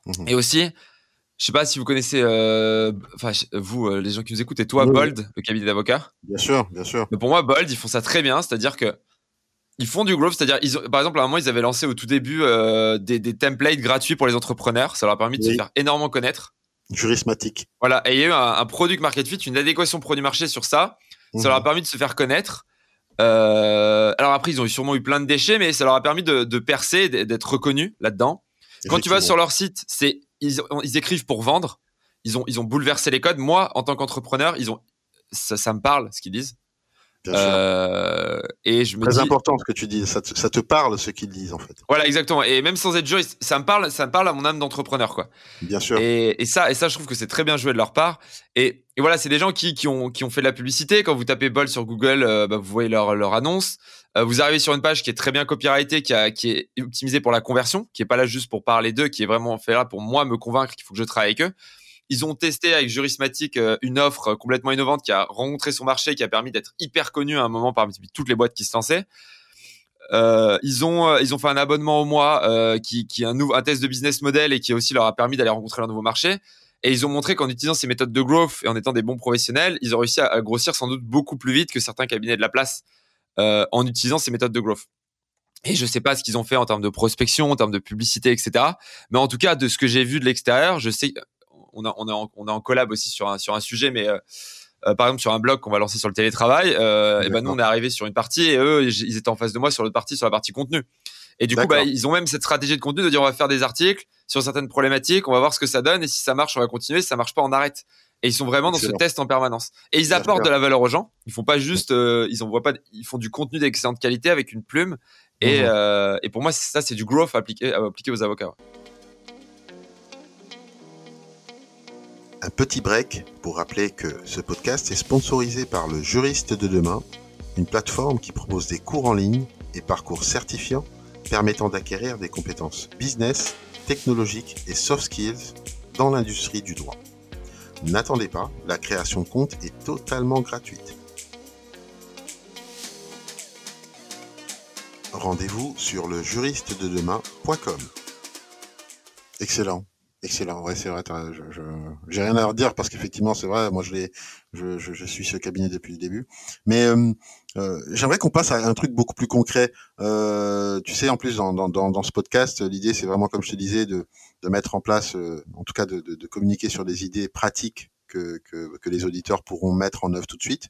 mmh. et aussi. Je sais pas si vous connaissez, euh, enfin vous, les gens qui nous écoutent, et toi, Bold, le cabinet d'avocats. Bien sûr, bien sûr. Mais pour moi, Bold, ils font ça très bien, c'est-à-dire que ils font du growth, c'est-à-dire, par exemple, à un moment, ils avaient lancé au tout début euh, des, des, templates gratuits pour les entrepreneurs. Ça leur a permis de se faire énormément connaître. Jurismatique. Voilà, et il y a eu un, un product market fit, une adéquation produit-marché sur ça. Ça leur a mhm. permis de se faire connaître. Euh, alors après, ils ont sûrement eu plein de déchets, mais ça leur a permis de, de percer, d'être reconnus là-dedans. Quand tu vas sur leur site, c'est ils, ils, écrivent pour vendre. Ils ont, ils ont bouleversé les codes. Moi, en tant qu'entrepreneur, ils ont ça, ça me parle ce qu'ils disent. Euh, et je me Très important ce que tu dis, ça te, ça te parle ce qu'ils disent en fait. Voilà, exactement. Et même sans être juriste, ça me parle, ça me parle à mon âme d'entrepreneur, quoi. Bien sûr. Et, et, ça, et ça, je trouve que c'est très bien joué de leur part. Et, et voilà, c'est des gens qui, qui, ont, qui ont fait de la publicité. Quand vous tapez Bol sur Google, euh, bah, vous voyez leur, leur annonce. Euh, vous arrivez sur une page qui est très bien copyrightée, qui, a, qui est optimisée pour la conversion, qui est pas là juste pour parler d'eux, qui est vraiment fait là pour moi me convaincre qu'il faut que je travaille avec eux. Ils ont testé avec Jurismatic euh, une offre complètement innovante qui a rencontré son marché, qui a permis d'être hyper connu à un moment parmi toutes les boîtes qui se lançaient. Euh, ils ont euh, ils ont fait un abonnement au mois euh, qui qui est un nouveau un test de business model et qui aussi leur a permis d'aller rencontrer leur nouveau marché. Et ils ont montré qu'en utilisant ces méthodes de growth et en étant des bons professionnels, ils ont réussi à, grossir sans doute beaucoup plus vite que certains cabinets de la place euh, en utilisant ces méthodes de growth. Et je sais pas ce qu'ils ont fait en termes de prospection, en termes de publicité, etc. Mais en tout cas, de ce que j'ai vu de l'extérieur, je sais on a, on en, on en collab aussi sur un, sur un sujet, mais euh, euh, par exemple sur un blog qu'on va lancer sur le télétravail, euh, et ben nous on est arrivé sur une partie et eux ils étaient en face de moi sur l'autre partie, sur la partie contenu. Et du coup, bah, ils ont même cette stratégie de contenu de dire on va faire des articles sur certaines problématiques, on va voir ce que ça donne et si ça marche, on va continuer. Si ça marche pas, on arrête. Et ils sont vraiment dans ce test en permanence. Et ils apportent de la valeur aux gens. Ils font pas juste, euh, ils envoient pas, ils font du contenu d'excellente qualité avec une plume. Et, et pour moi, ça, c'est du growth appliqué, appliqué aux avocats. Un petit break pour rappeler que ce podcast est sponsorisé par le Juriste de demain, une plateforme qui propose des cours en ligne et parcours certifiants permettant d'acquérir des compétences business, technologiques et soft skills dans l'industrie du droit. N'attendez pas, la création de compte est totalement gratuite. Rendez-vous sur le juriste de demain.com. Excellent. Excellent, c'est vrai. Je, j'ai rien à redire parce qu'effectivement, c'est vrai. Moi, je, suis ce cabinet depuis le début. Mais euh, euh, j'aimerais qu'on passe à un truc beaucoup plus concret. Euh, tu sais, en plus, dans, ce podcast, l'idée, c'est vraiment, comme je te disais, de, mettre en place, en tout cas, de, communiquer sur des idées pratiques que, que, que les auditeurs pourront mettre en œuvre tout de suite.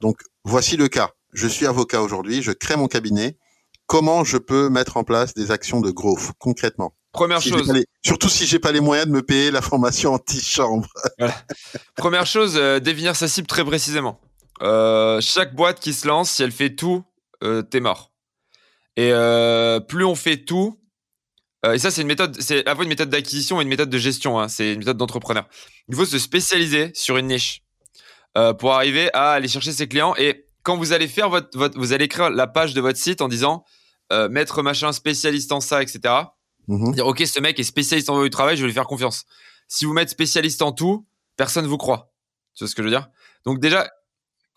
Donc, voici le cas. Je suis avocat aujourd'hui. Je crée mon cabinet. Comment je peux mettre en place des actions de growth concrètement? Première chose. surtout si j'ai pas les moyens de me payer la formation anti-chambre. Première chose, euh, définir sa cible très précisément. Euh, chaque boîte qui se lance, si elle fait tout, euh, t'es mort. Et plus on fait tout, et ça c'est une méthode, c'est à la fois une méthode d'acquisition et une méthode de gestion. Hein, c'est une méthode d'entrepreneur. Il faut se spécialiser sur une niche pour arriver à aller chercher ses clients. Et quand vous allez faire votre, votre vous allez écrire la page de votre site en disant maître machin spécialiste en ça, etc Mhm. Dire, ok, ce mec est spécialiste en du travail, je vais lui faire confiance. Si vous mettez spécialiste en tout, personne ne vous croit. Tu vois ce que je veux dire? Donc déjà,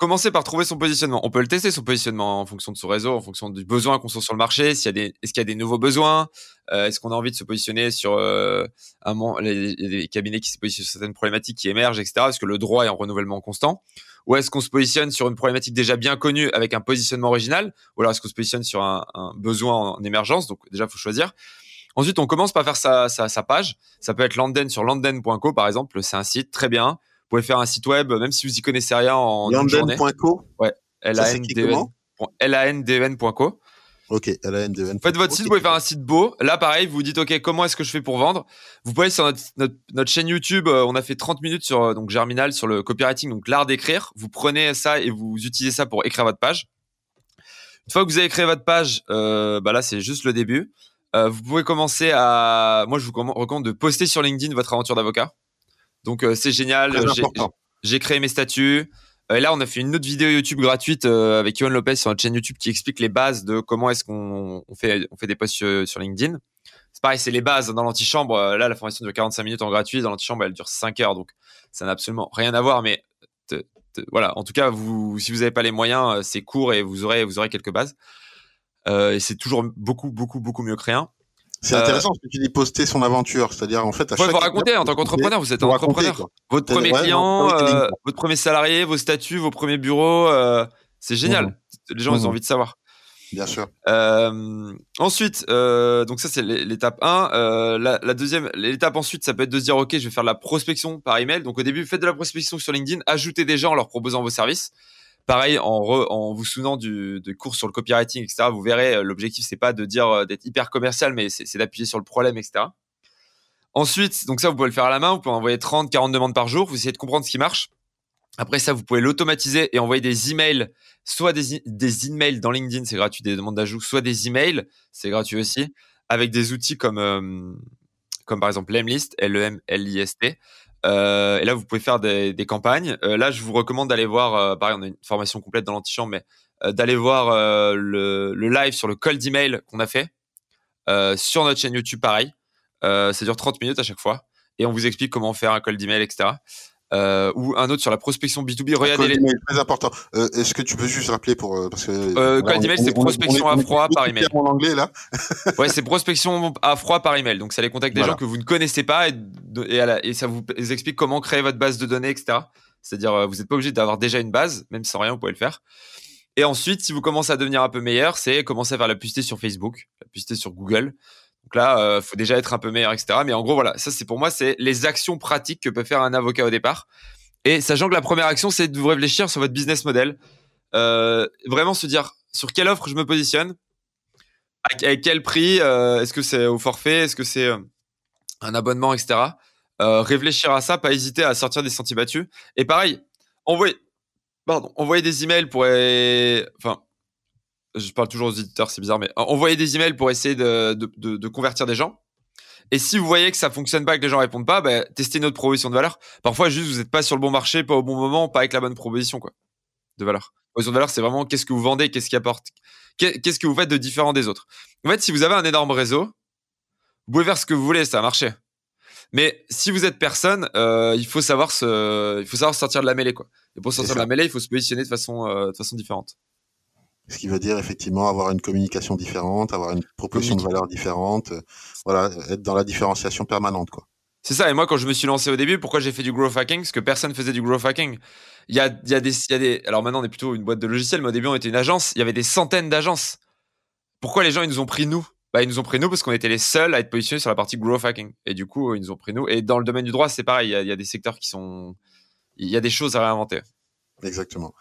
commencez par trouver son positionnement. On peut le tester son positionnement en fonction de son réseau, en fonction du besoin qu'on sent sur le marché. S'il y a des, est-ce qu'il y a des nouveaux besoins euh, Est-ce qu'on a envie de se positionner sur euh, un les, cabinets qui se positionnent sur certaines problématiques qui émergent, etc. Est-ce que le droit est en renouvellement constant? Ou est-ce qu'on se positionne sur une problématique déjà bien connue avec un positionnement original? Ou alors est-ce qu'on se positionne sur un, besoin en émergence? Donc déjà, faut choisir. Ensuite, on commence par faire sa, sa, page. Ça peut être Landen sur landen.co, par exemple. C'est un site très bien. Vous pouvez faire un site web, même si vous y connaissez rien en Landen.co Ouais. L-A-N-D-E-N.co. Ok, L-A-N-D-E-N. Faites votre site, vous pouvez faire un site beau. Là, pareil, vous vous dites, OK, comment est-ce que je fais pour vendre? Vous pouvez sur notre, notre, chaîne YouTube. Euh, on a fait 30 minutes sur euh, donc Germinal, sur le copywriting, donc l'art d'écrire. Vous prenez ça et vous utilisez ça pour écrire votre page. Une fois que vous avez créé votre page, euh, bah là, c'est juste le début. Euh, vous pouvez commencer à. Moi, je vous recommande de poster sur LinkedIn votre aventure d'avocat. Donc, euh, c'est génial. J'ai créé mes statuts. Euh, et là, on a fait une autre vidéo YouTube gratuite avec Yohan Lopez sur notre chaîne YouTube qui explique les bases de comment est-ce qu'on fait, on fait des posts sur, LinkedIn. C'est pareil, c'est les bases dans l'antichambre. Là, la formation dure 45 minutes en gratuit. Dans l'antichambre, elle dure 5 heures. Donc, ça n'a absolument rien à voir. Mais voilà, en tout cas, vous, si vous n'avez pas les moyens, c'est court et vous aurez, vous aurez quelques bases. Euh, et c'est toujours beaucoup, beaucoup, beaucoup mieux que rien. C'est intéressant euh, ce que tu dis poster son aventure, c'est-à-dire en fait à chaque vous raconter en tant qu'entrepreneur, vous êtes un entrepreneur. votre premier client, euh, votre premier salarié, vos statuts, vos premiers bureaux, c'est génial. Mmh. Les gens ils ont mmh. envie de savoir. Bien sûr. ensuite, donc ça c'est l'étape 1. La, la, deuxième, l'étape ensuite, ça peut être de se dire ok, je vais faire de la prospection par email. Donc au début, faites de la prospection sur LinkedIn, ajoutez des gens en leur proposant vos services. Pareil, en, vous souvenant du, cours sur le copywriting, etc., vous verrez, euh, l'objectif, c'est pas de dire euh, d'être hyper commercial, mais c'est d'appuyer sur le problème, etc. Ensuite, donc ça, vous pouvez le faire à la main, vous pouvez envoyer 30, 40 demandes par jour, vous essayez de comprendre ce qui marche. Après ça, vous pouvez l'automatiser et envoyer des emails, soit des, des emails dans LinkedIn, c'est gratuit, des demandes d'ajout, soit des emails, c'est gratuit aussi, avec des outils comme, euh, comme par exemple Lemlist, L-E-M-L-I-S-T, euh, et là, vous pouvez faire des, des campagnes. Euh, là, je vous recommande d'aller voir, euh, pareil, on a une formation complète dans l'antichambre, mais euh, d'aller voir le, le, live sur le call d'email qu'on a fait sur notre chaîne YouTube, pareil. ça dure 30 minutes à chaque fois. Et on vous explique comment faire un call d'email, etc euh, ou un autre sur la prospection B2B. Regardez les... très important. Euh, Est-ce que tu peux juste rappeler pour euh, parce que euh, call d'email c'est prospection à froid par email. En anglais là. ouais, c'est prospection à froid par email. Donc ça les contacte des gens que vous ne connaissez pas et, et, et ça vous explique comment créer votre base de données, etc. C'est-à-dire euh, vous n'êtes pas obligé d'avoir déjà une base, même sans rien vous pouvez le faire. Et ensuite, si vous commencez à devenir un peu meilleur, c'est commencer à faire la publicité sur Facebook, la publicité sur Google. Donc là, euh, faut déjà être un peu meilleur, etc. Mais en gros, voilà, ça c'est pour moi, c'est les actions pratiques que peut faire un avocat au départ. Et sachant que la première action, c'est de vous réfléchir sur votre business model, euh, vraiment se dire sur quelle offre je me positionne, À, quel prix Est-ce que c'est au forfait Est-ce que c'est un abonnement, etc. réfléchir à ça, pas hésiter à sortir des sentiers battus. Et pareil, envoyer, pardon, envoyer des emails pour, enfin, je parle toujours aux éditeurs, c'est bizarre, mais envoyer des emails pour essayer de, de, de, convertir des gens. Et si vous voyez que ça fonctionne pas, que les gens répondent pas, bah, testez notre proposition de valeur. Parfois, juste, vous n'êtes pas sur le bon marché, pas au bon moment, pas avec la bonne proposition, quoi, de valeur. Proposition de valeur, c'est vraiment qu'est-ce que vous vendez, qu'est-ce qui apporte, qu'est-ce que vous faites de différent des autres. En fait, si vous avez un énorme réseau, vous pouvez faire ce que vous voulez, ça a marché. Mais si vous êtes personne, euh, il faut savoir se, il faut savoir sortir de la mêlée, quoi. Et pour sortir de la mêlée, il faut se positionner de façon, euh, de façon différente. Ce qui veut dire effectivement avoir une communication différente, avoir une proposition de valeur différente, euh, voilà, être dans la différenciation permanente, quoi. C'est ça. Et moi, quand je me suis lancé au début, pourquoi j'ai fait du growth hacking? Parce que personne faisait du growth hacking. Il y a, il y, a des, il y a des. Alors maintenant, on est plutôt une boîte de logiciels, mais au début, on était une agence. Il y avait des centaines d'agences. Pourquoi les gens ils nous ont pris nous? Bah, ils nous ont pris nous parce qu'on était les seuls à être positionnés sur la partie growth hacking. Et du coup, ils nous ont pris nous. Et dans le domaine du droit, c'est pareil. Il y, a, des secteurs qui sont. Il y a des choses à réinventer. Exactement.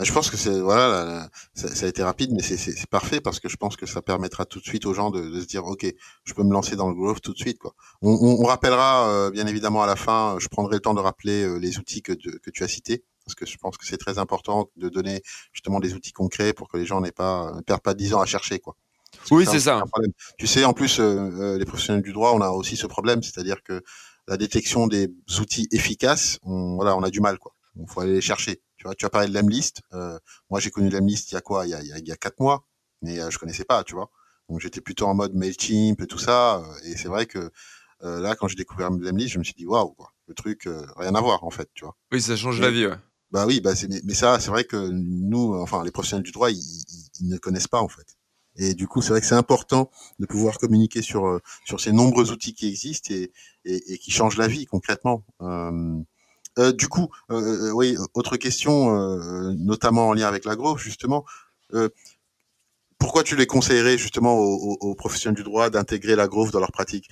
Je pense que c'est voilà, ça, a été rapide, mais c'est parfait parce que je pense que ça permettra tout de suite aux gens de, se dire ok, je peux me lancer dans le growth tout de suite quoi. On, on, rappellera euh, bien évidemment à la fin, je prendrai le temps de rappeler euh, les outils que, que tu as cités parce que je pense que c'est très important de donner justement des outils concrets pour que les gens n'aient pas ne perdent pas dix ans à chercher quoi oui, c'est ça. Tu sais, en plus, euh, euh, les professionnels du droit, on a aussi ce problème, c'est-à-dire que la détection des outils efficaces, on, voilà, on a du mal, quoi. Il faut aller les chercher. Tu vois, tu as parlé de l'Emlist. Euh, moi, j'ai connu l'Emlist il y a quoi? Il y a, il y a quatre mois, mais euh, je connaissais pas, tu vois. Donc, j'étais plutôt en mode Mailchimp et tout ça. Et c'est vrai que là, quand j'ai découvert l'Emlist, je me suis dit, waouh, quoi. Le truc, rien à voir, en fait, tu vois. Oui, ça change la vie, ouais. Bah oui, bah mais, mais ça, c'est vrai que nous, enfin, les professionnels du droit, ils, ils ne connaissent pas, en fait. Et du coup, c'est vrai que c'est important de pouvoir communiquer sur euh, sur ces nombreux outils qui existent et, et, et qui changent la vie concrètement. Euh, euh, du coup, euh, oui, autre question, notamment en lien avec la growth, justement. pourquoi tu les conseillerais justement aux, aux, professionnels du droit d'intégrer la growth dans leur pratique?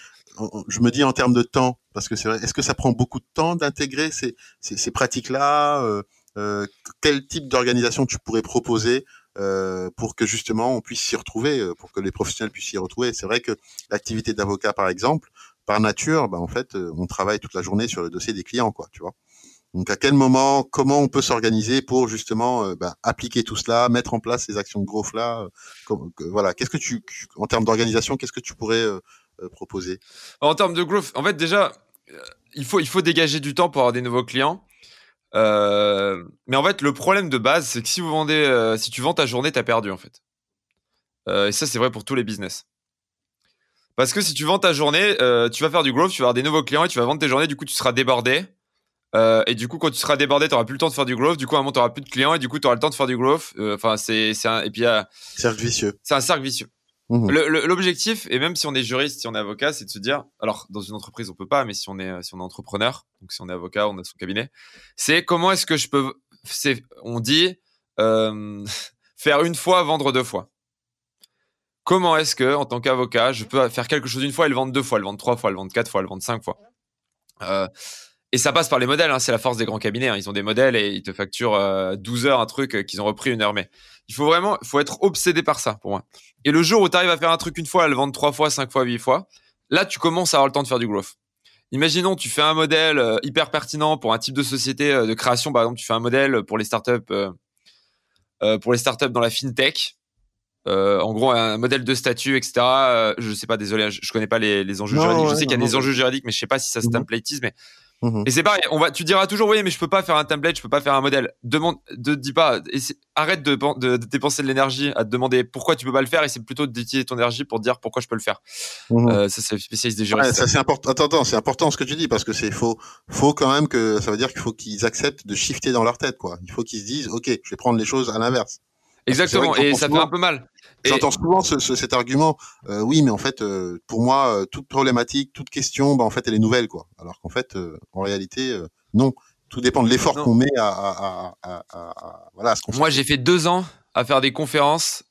Je me dis en termes de temps, parce que c'est vrai. Est-ce que ça prend beaucoup de temps d'intégrer ces, ces, ces pratiques-là Quel type d'organisation tu pourrais proposer euh, pour que justement on puisse s'y retrouver, euh, pour que les professionnels puissent s'y retrouver? C'est vrai que l'activité d'avocat, par exemple, par nature, bah, en fait, euh, on travaille toute la journée sur le dossier des clients, quoi, tu vois? Donc à quel moment, comment on peut s'organiser pour justement bah, appliquer tout cela, mettre en place ces actions de growth là, voilà. Qu'est-ce que tu, en termes d'organisation, qu'est-ce que tu pourrais proposer? En termes de growth, en fait déjà, il faut dégager du temps pour avoir des nouveaux clients. Euh, mais en fait, le problème de base, c'est que si vous vendez, euh, si tu vends ta journée, t'as perdu en fait. Euh, et ça, c'est vrai pour tous les business. Parce que si tu vends ta journée, tu vas faire du growth, tu vas avoir des nouveaux clients et tu vas vendre tes journées. Du coup, tu seras débordé. Et du coup, quand tu seras débordé, tu n'auras plus le temps de faire du growth. Du coup, à un moment, tu n'auras plus de clients et du coup, tu auras le temps de faire du growth. Enfin, c'est un et puis cercle vicieux. C'est un cercle vicieux. Mmh. L'objectif, et même si on est juriste, si on est avocat, c'est de se dire, alors dans une entreprise on peut pas, mais si on est si on est entrepreneur, donc si on est avocat, on a son cabinet, c'est comment est-ce que je peux, c'est on dit euh, faire une fois, vendre deux fois. Comment est-ce que en tant qu'avocat, je peux faire quelque chose une fois et le vendre deux fois, le vendre trois fois, le vendre quatre fois, le vendre cinq fois? Euh, et ça passe par les modèles, hein, c'est la force des grands cabinets. Hein. Ils ont des modèles et ils te facturent 12 euh, heures un truc euh, qu'ils ont repris une heure. Mais il faut vraiment, faut être obsédé par ça pour moi. Et le jour où tu arrives à faire un truc une fois, à le vendre trois fois, cinq fois, huit fois, là tu commences à avoir le temps de faire du growth. Imaginons, tu fais un modèle euh, hyper pertinent pour un type de société de création. Par exemple, tu fais un modèle pour les startups, euh, pour les startups dans la fintech. en gros, un modèle de statut, etc. je sais pas, désolé, je, connais pas les, enjeux juridiques. je sais qu'il y a des enjeux juridiques, mais je sais pas si ça se mhm. templatise. Mais Mhm. Et c'est pareil, on va, tu diras toujours, oui, mais je peux pas faire un template, je peux pas faire un modèle. Demande, de, dis pas, arrête de, de, dépenser de l'énergie à te demander pourquoi tu peux pas le faire et c'est plutôt d'utiliser ton énergie pour dire pourquoi je peux le faire. Mhm. Euh, ça, c'est spécialiste des juristes. ça, c'est important. Attends, attends, c'est important ce que tu dis parce que c'est faut, faut quand même que ça veut dire qu'il faut qu'ils acceptent de shifter dans leur tête, quoi. Il faut qu'ils se disent, ok, je vais prendre les choses à l'inverse. Exactement, et ça fait un peu mal. J'entends souvent ce, cet argument. Euh, oui, mais en fait, euh, pour moi, euh, toute problématique, toute question, bah, en fait, elle est nouvelle, quoi. Alors qu'en fait, en réalité, non. Tout dépend de l'effort qu'on met à, à, à, à, voilà. ce moi, j'ai fait deux ans à faire des conférences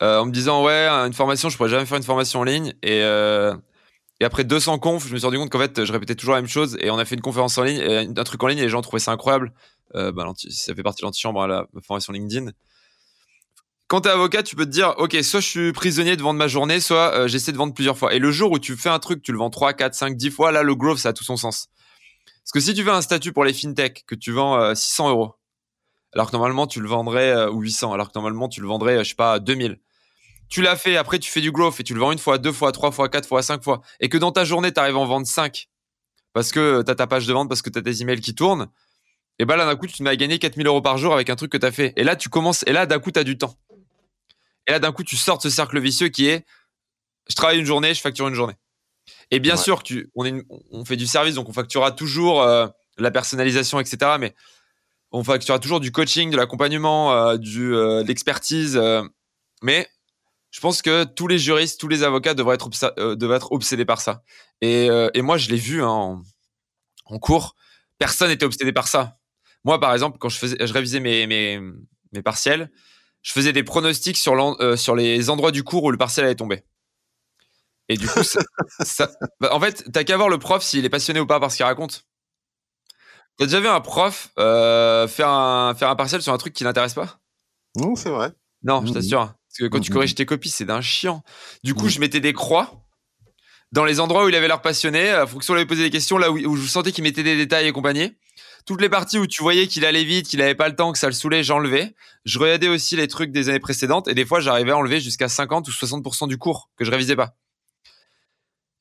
en me disant ouais, une formation, je pourrais jamais faire une formation en ligne. Et, et après 200 confs, je me suis rendu compte qu'en fait, je répétais toujours la même chose. Et on a fait une conférence en ligne, un truc en ligne, et les gens trouvaient ça incroyable. bah, ça fait partie de l'antichambre à la formation LinkedIn quand t'es avocat, tu peux te dire, ok, soit je suis prisonnier de vendre ma journée, soit euh, j'essaie de vendre plusieurs fois. Et le jour où tu fais un truc, tu le vends 3, 4, 5, 10 fois, là, le growth, ça a tout son sens. Parce que si tu fais un statut pour les fintech, que tu vends 600 euros, alors que normalement tu le vendrais, ou 800, alors que normalement tu le vendrais, je sais pas, 2000 tu l'as fait, après tu fais du growth et tu le vends une fois, deux fois, trois fois, quatre fois, cinq fois, et que dans ta journée, tu arrives à en vendre cinq parce que tu as ta page de vente, parce que tu as tes emails qui tournent, et ben là, d'un coup, tu m'as gagné 4000 euros par jour avec un truc que tu as fait. Et là, tu commences, et là, d'un coup, tu as du temps. Et là, d'un coup, tu sors de ce cercle vicieux qui est je travaille une journée, je facture une journée. Et bien sûr, tu, on, est on fait du service, donc on facturera toujours euh, la personnalisation, etc. Mais on facturera toujours du coaching, de l'accompagnement, euh, du, euh, de l'expertise. mais je pense que tous les juristes, tous les avocats devraient être, euh, devraient être obsédés par ça. Et, euh, et moi, je l'ai vu hein, en, cours. Personne n'était obsédé par ça. Moi, par exemple, quand je, faisais, je révisais mes, mes, mes partiels, je faisais des pronostics sur, euh, sur les endroits du cours où le partiel allait tomber. Et du coup, ça, bah, en fait, t'as qu'à voir le prof s'il est passionné ou pas par ce qu'il raconte. T'as déjà vu un prof faire, un, faire un partiel sur un truc qui l'intéresse pas? Non, c'est vrai. Non, je mmh, t'assure. Parce que quand tu corriges tes copies, c'est d'un chiant. Du coup, je mettais des croix dans les endroits où il avait l'air passionné, à fonction où il avait posé des questions, là où, où je sentais qu'il mettait des détails et compagnie. Toutes les parties où tu voyais qu'il allait vite, qu'il avait pas le temps, que ça le saoulait, j'enlevais. Je regardais aussi les trucs des années précédentes et des fois, j'arrivais à enlever jusqu'à 50 ou 60% du cours que je révisais pas.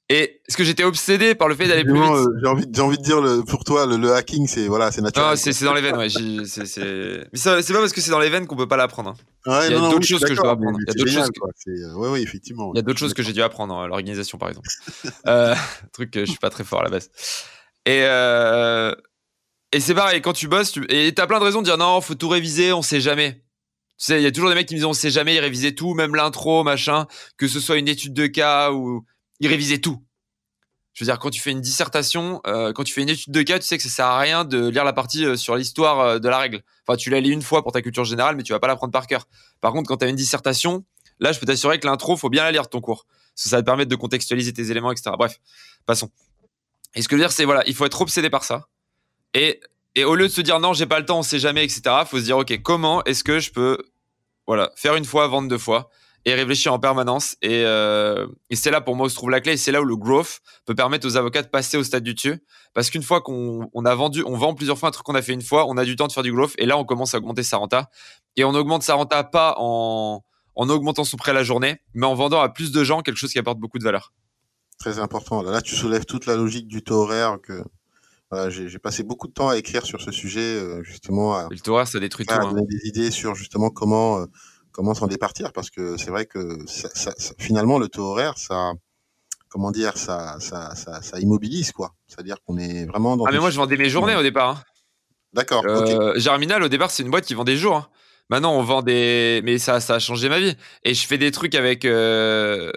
Et ce que j'étais obsédé par le fait d'aller plus vite? Euh, j'ai envie, j'ai envie de dire le, pour toi, le, hacking, c'est voilà, c'est naturel. Non, c'est, dans les veines. Ouais, c'est, c'est... Mais ça, c'est pas parce que c'est dans les veines qu'on peut pas l'apprendre. Hein. il y a d'autres choses que je dois apprendre. Il y a d'autres choses. Que... Ouais, oui, effectivement. Il y a d'autres choses que j'ai dû apprendre, hein, l'organisation par exemple. euh, truc que je suis pas très fort à la base. Et euh... et c'est pareil quand tu bosses, tu... et t'as plein de raisons de dire non, faut tout réviser, on sait jamais. Tu sais, il y a toujours des mecs qui me disent on sait jamais, ils révisaient tout, même l'intro, machin, que ce soit une étude de cas ou ils révisaient tout. Je veux dire, quand tu fais une dissertation, euh, quand tu fais une étude de cas, tu sais que ça sert à rien de lire la partie euh, sur l'histoire euh, de la règle. Enfin, tu la lis une fois pour ta culture générale, mais tu vas pas l'apprendre par cœur. Par contre, quand tu as une dissertation, là, je peux t'assurer que l'intro, faut bien la lire de ton cours. Ça va te permettre de contextualiser tes éléments, etc. Bref, passons. Et ce que je veux dire, c'est voilà, il faut être obsédé par ça. Et, et au lieu de se dire non, j'ai pas le temps, on sait jamais, etc., faut se dire ok, comment est-ce que je peux, voilà, faire une fois, vendre deux fois et réfléchir en permanence. Et, euh, et c'est là pour moi où se trouve la clé. Et c'est là où le growth peut permettre aux avocats de passer au stade du dessus. Parce qu'une fois qu'on on a vendu, on vend plusieurs fois un truc qu'on a fait une fois, on a du temps de faire du growth. Et là, on commence à augmenter sa renta. Et on augmente sa renta pas en, en augmentant son prêt la journée, mais en vendant à plus de gens quelque chose qui apporte beaucoup de valeur. Très important. Là, tu soulèves toute la logique du taux horaire que voilà, j'ai passé beaucoup de temps à écrire sur ce sujet, euh, justement. À, le horaire, ça détruit tout. Hein. des idées sur justement comment euh, comment s'en départir parce que c'est vrai que ça, ça, finalement le taux horaire ça comment dire ça ça, ça, immobilise quoi c'est à dire qu'on est vraiment dans ah mais moi je vendais mes journées au départ hein. d'accord euh, Germinal au départ c'est une boîte qui vend des jours hein. maintenant on vend des mais ça ça a changé ma vie et je fais des trucs avec euh...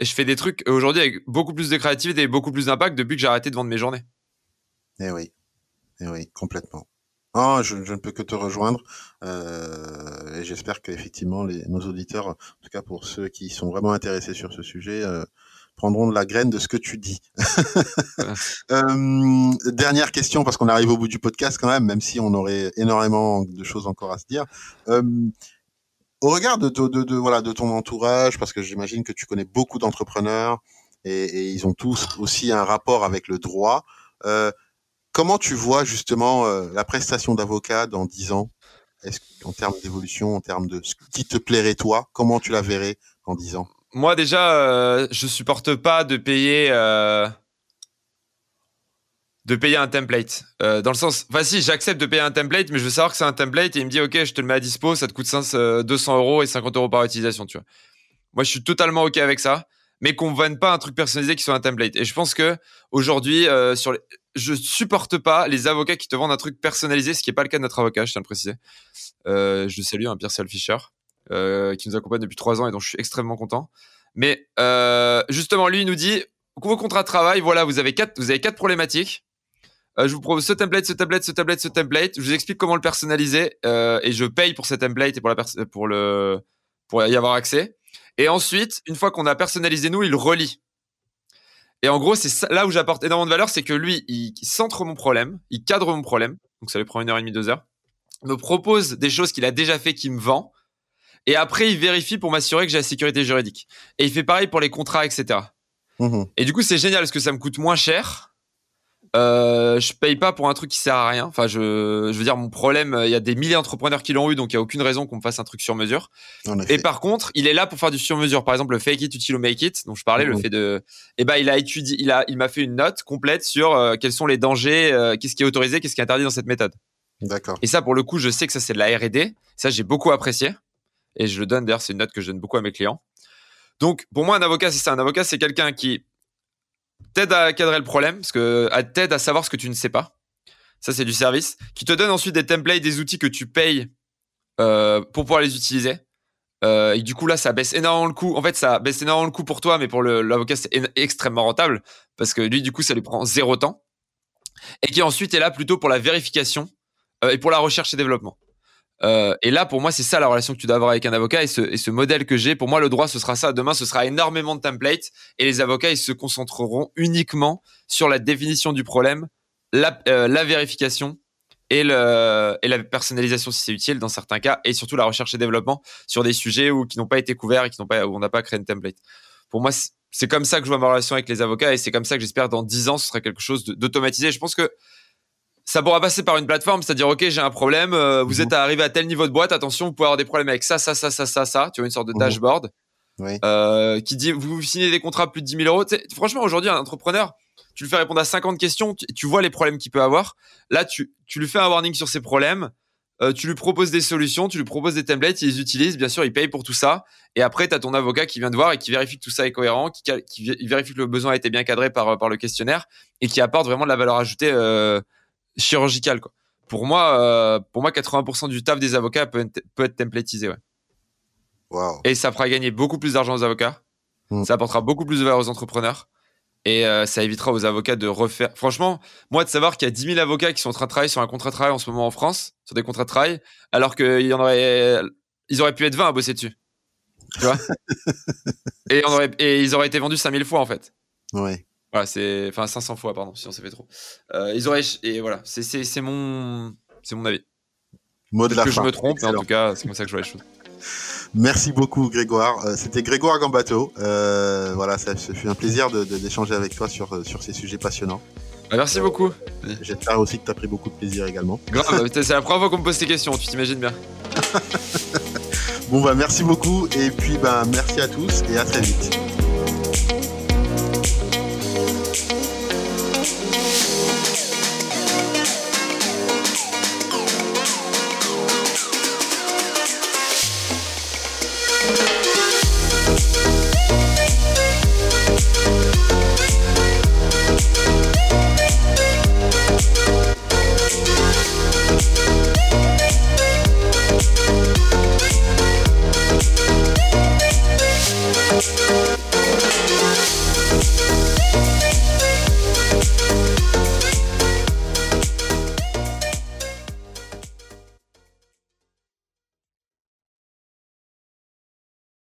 je fais des trucs aujourd'hui avec beaucoup plus de créativité et beaucoup plus d'impact depuis que j'ai arrêté de vendre mes journées eh oui eh oui complètement non, je, je, ne peux que te rejoindre euh, et j'espère qu'effectivement les, nos auditeurs, en tout cas pour ceux qui sont vraiment intéressés sur ce sujet, euh, prendront de la graine de ce que tu dis. euh, dernière question parce qu'on arrive au bout du podcast quand même, même si on aurait énormément de choses encore à se dire. Euh, au regard de, de, de, voilà de ton entourage, parce que j'imagine que tu connais beaucoup d'entrepreneurs et, et, ils ont tous aussi un rapport avec le droit. Euh, Comment tu vois justement euh, la prestation d'avocat dans 10 ans? Est-ce en termes d'évolution, en termes de ce qui te plairait toi, comment tu la verrais dans 10 ans? Moi déjà, euh, je supporte pas de payer euh, un template. dans le sens, enfin si, j'accepte de payer un template, mais je veux savoir que c'est un template et il me dit ok, je te le mets à dispo, ça te coûte 200 euros et 50 euros par utilisation, tu. Moi, je suis totalement ok avec ça mais qu'on ne vende pas un truc personnalisé qui soit un template. Et je pense que aujourd'hui, euh, sur les... je supporte pas les avocats qui te vendent un truc personnalisé, ce qui est pas le cas de notre avocat, je tiens à le préciser. Euh, je salue un hein, Pierre Selfischer, euh, qui nous accompagne depuis trois ans et dont je suis extrêmement content. Mais euh, justement, lui, il nous dit vos contrats de travail, voilà, vous avez quatre, problématiques. Je vous propose ce template, ce template, ce template, ce template. Je vous explique comment le personnaliser et je paye pour ce template et pour le pour y avoir accès. Et ensuite, une fois qu'on a personnalisé nous, il relie. Et en gros, c'est là où j'apporte énormément de valeur, c'est que lui, il, centre mon problème, il cadre mon problème, donc ça lui prend une heure et demie, deux heures, me propose des choses qu'il a déjà fait, qu'il me vend, Et après, il vérifie pour m'assurer que j'ai la sécurité juridique. Et il fait pareil pour les contrats, etc. Mmh et du coup, c'est génial parce que ça me coûte moins cher. Euh, je paye pas pour un truc qui sert à rien. Enfin, je, je veux dire, mon problème, il y a des milliers d'entrepreneurs qui l'ont eu, donc il y a aucune raison qu'on me fasse un truc sur mesure. Et par contre, il est là pour faire du sur mesure. Par exemple, le fake it until you make it, dont je parlais, le mmh fait de, eh ben, il a étudié, il a, il m'a fait une note complète sur euh, quels sont les dangers, euh, qu'est-ce qui est autorisé, qu'est-ce qui est interdit dans cette méthode. D'accord. Et ça, pour le coup, je sais que ça c'est de la R&D. Ça, j'ai beaucoup apprécié. Et je le donne. D'ailleurs, c'est une note que je donne beaucoup à mes clients. Donc, pour moi, un avocat, c'est ça. Un avocat, c'est quelqu'un qui t'aide à cadrer le problème, parce que t'aide à savoir ce que tu ne sais pas. Ça, c'est du service. Qui te donne ensuite des templates, des outils que tu payes euh, pour pouvoir les utiliser. Euh, et du coup, là, ça baisse énormément le coût. En fait, ça baisse énormément le coût pour toi, mais pour l'avocat, c'est extrêmement rentable parce que lui, du coup, ça lui prend zéro temps. Et qui ensuite est là plutôt pour la vérification euh, et pour la recherche et développement. Euh, et là, pour moi, c'est ça la relation que tu dois avoir avec un avocat et ce, modèle que j'ai. Pour moi, le droit, ce sera ça. Demain, ce sera énormément de templates et les avocats, ils se concentreront uniquement sur la définition du problème, la, euh, vérification et, la personnalisation si c'est utile dans certains cas et surtout la recherche et développement sur des sujets où, qui n'ont pas été couverts et où on n'a pas créé une template. Pour moi, c'est comme ça que je vois ma relation avec les avocats et c'est comme ça que j'espère dans 10 ans, ce sera quelque chose d'automatisé. Je pense que ça pourra passer par une plateforme, c'est-à-dire ok j'ai un problème, euh, vous mhm. êtes arrivé à tel niveau de boîte, attention vous pouvez avoir des problèmes avec ça, ça, ça, ça, ça, ça, tu vois une sorte de mhm. dashboard euh, qui dit vous signez des contrats plus de 10 000 euros. franchement aujourd'hui un entrepreneur, tu lui fais répondre à 50 questions, tu, vois les problèmes qu'il peut avoir. Là tu, tu lui fais un warning sur ses problèmes, euh, tu lui proposes des solutions, tu lui proposes des templates, il les utilise, bien sûr il paye pour tout ça. Et après tu as ton avocat qui vient te voir et qui vérifie que tout ça est cohérent, qui, qui vérifie que le besoin a été bien cadré par, par le questionnaire et qui apporte vraiment de la valeur ajoutée. Euh, chirurgical quoi. Pour moi, euh, pour moi, 80% du taf des avocats peut, peut être templatisé. Ouais. Et ça fera gagner beaucoup plus d'argent aux avocats. Hmm. Ça apportera beaucoup plus de valeur aux entrepreneurs. Et euh, ça évitera aux avocats de refaire. Franchement, moi, de savoir qu'il y a 10 000 avocats qui sont en train de travailler sur un contrat de travail en ce moment en France, sur des contrats de travail, alors qu'il y en aurait, ils auraient pu être 20 à bosser dessus. Tu vois? Et, on aurait, et ils auraient été vendus 5000 fois en fait. Ouais. Voilà, c'est enfin 500 fois pardon si on s'est fait trop. Euh, ils auraient et voilà, c'est c'est mon c'est mon avis. Mot de la que je me trompe, mais en tout cas, c'est comme ça que je vois les choses. Merci beaucoup Grégoire. Euh, c'était Grégoire Gambato. Euh, voilà, ça, fut un plaisir d'échanger de, avec toi sur, sur ces sujets passionnants. Bah, merci beaucoup. J'espère aussi que tu as pris beaucoup de plaisir également. Grave, c'est la première fois qu'on me pose ces questions, tu t'imagines bien. bon bah merci beaucoup et puis bah merci à tous et à très vite.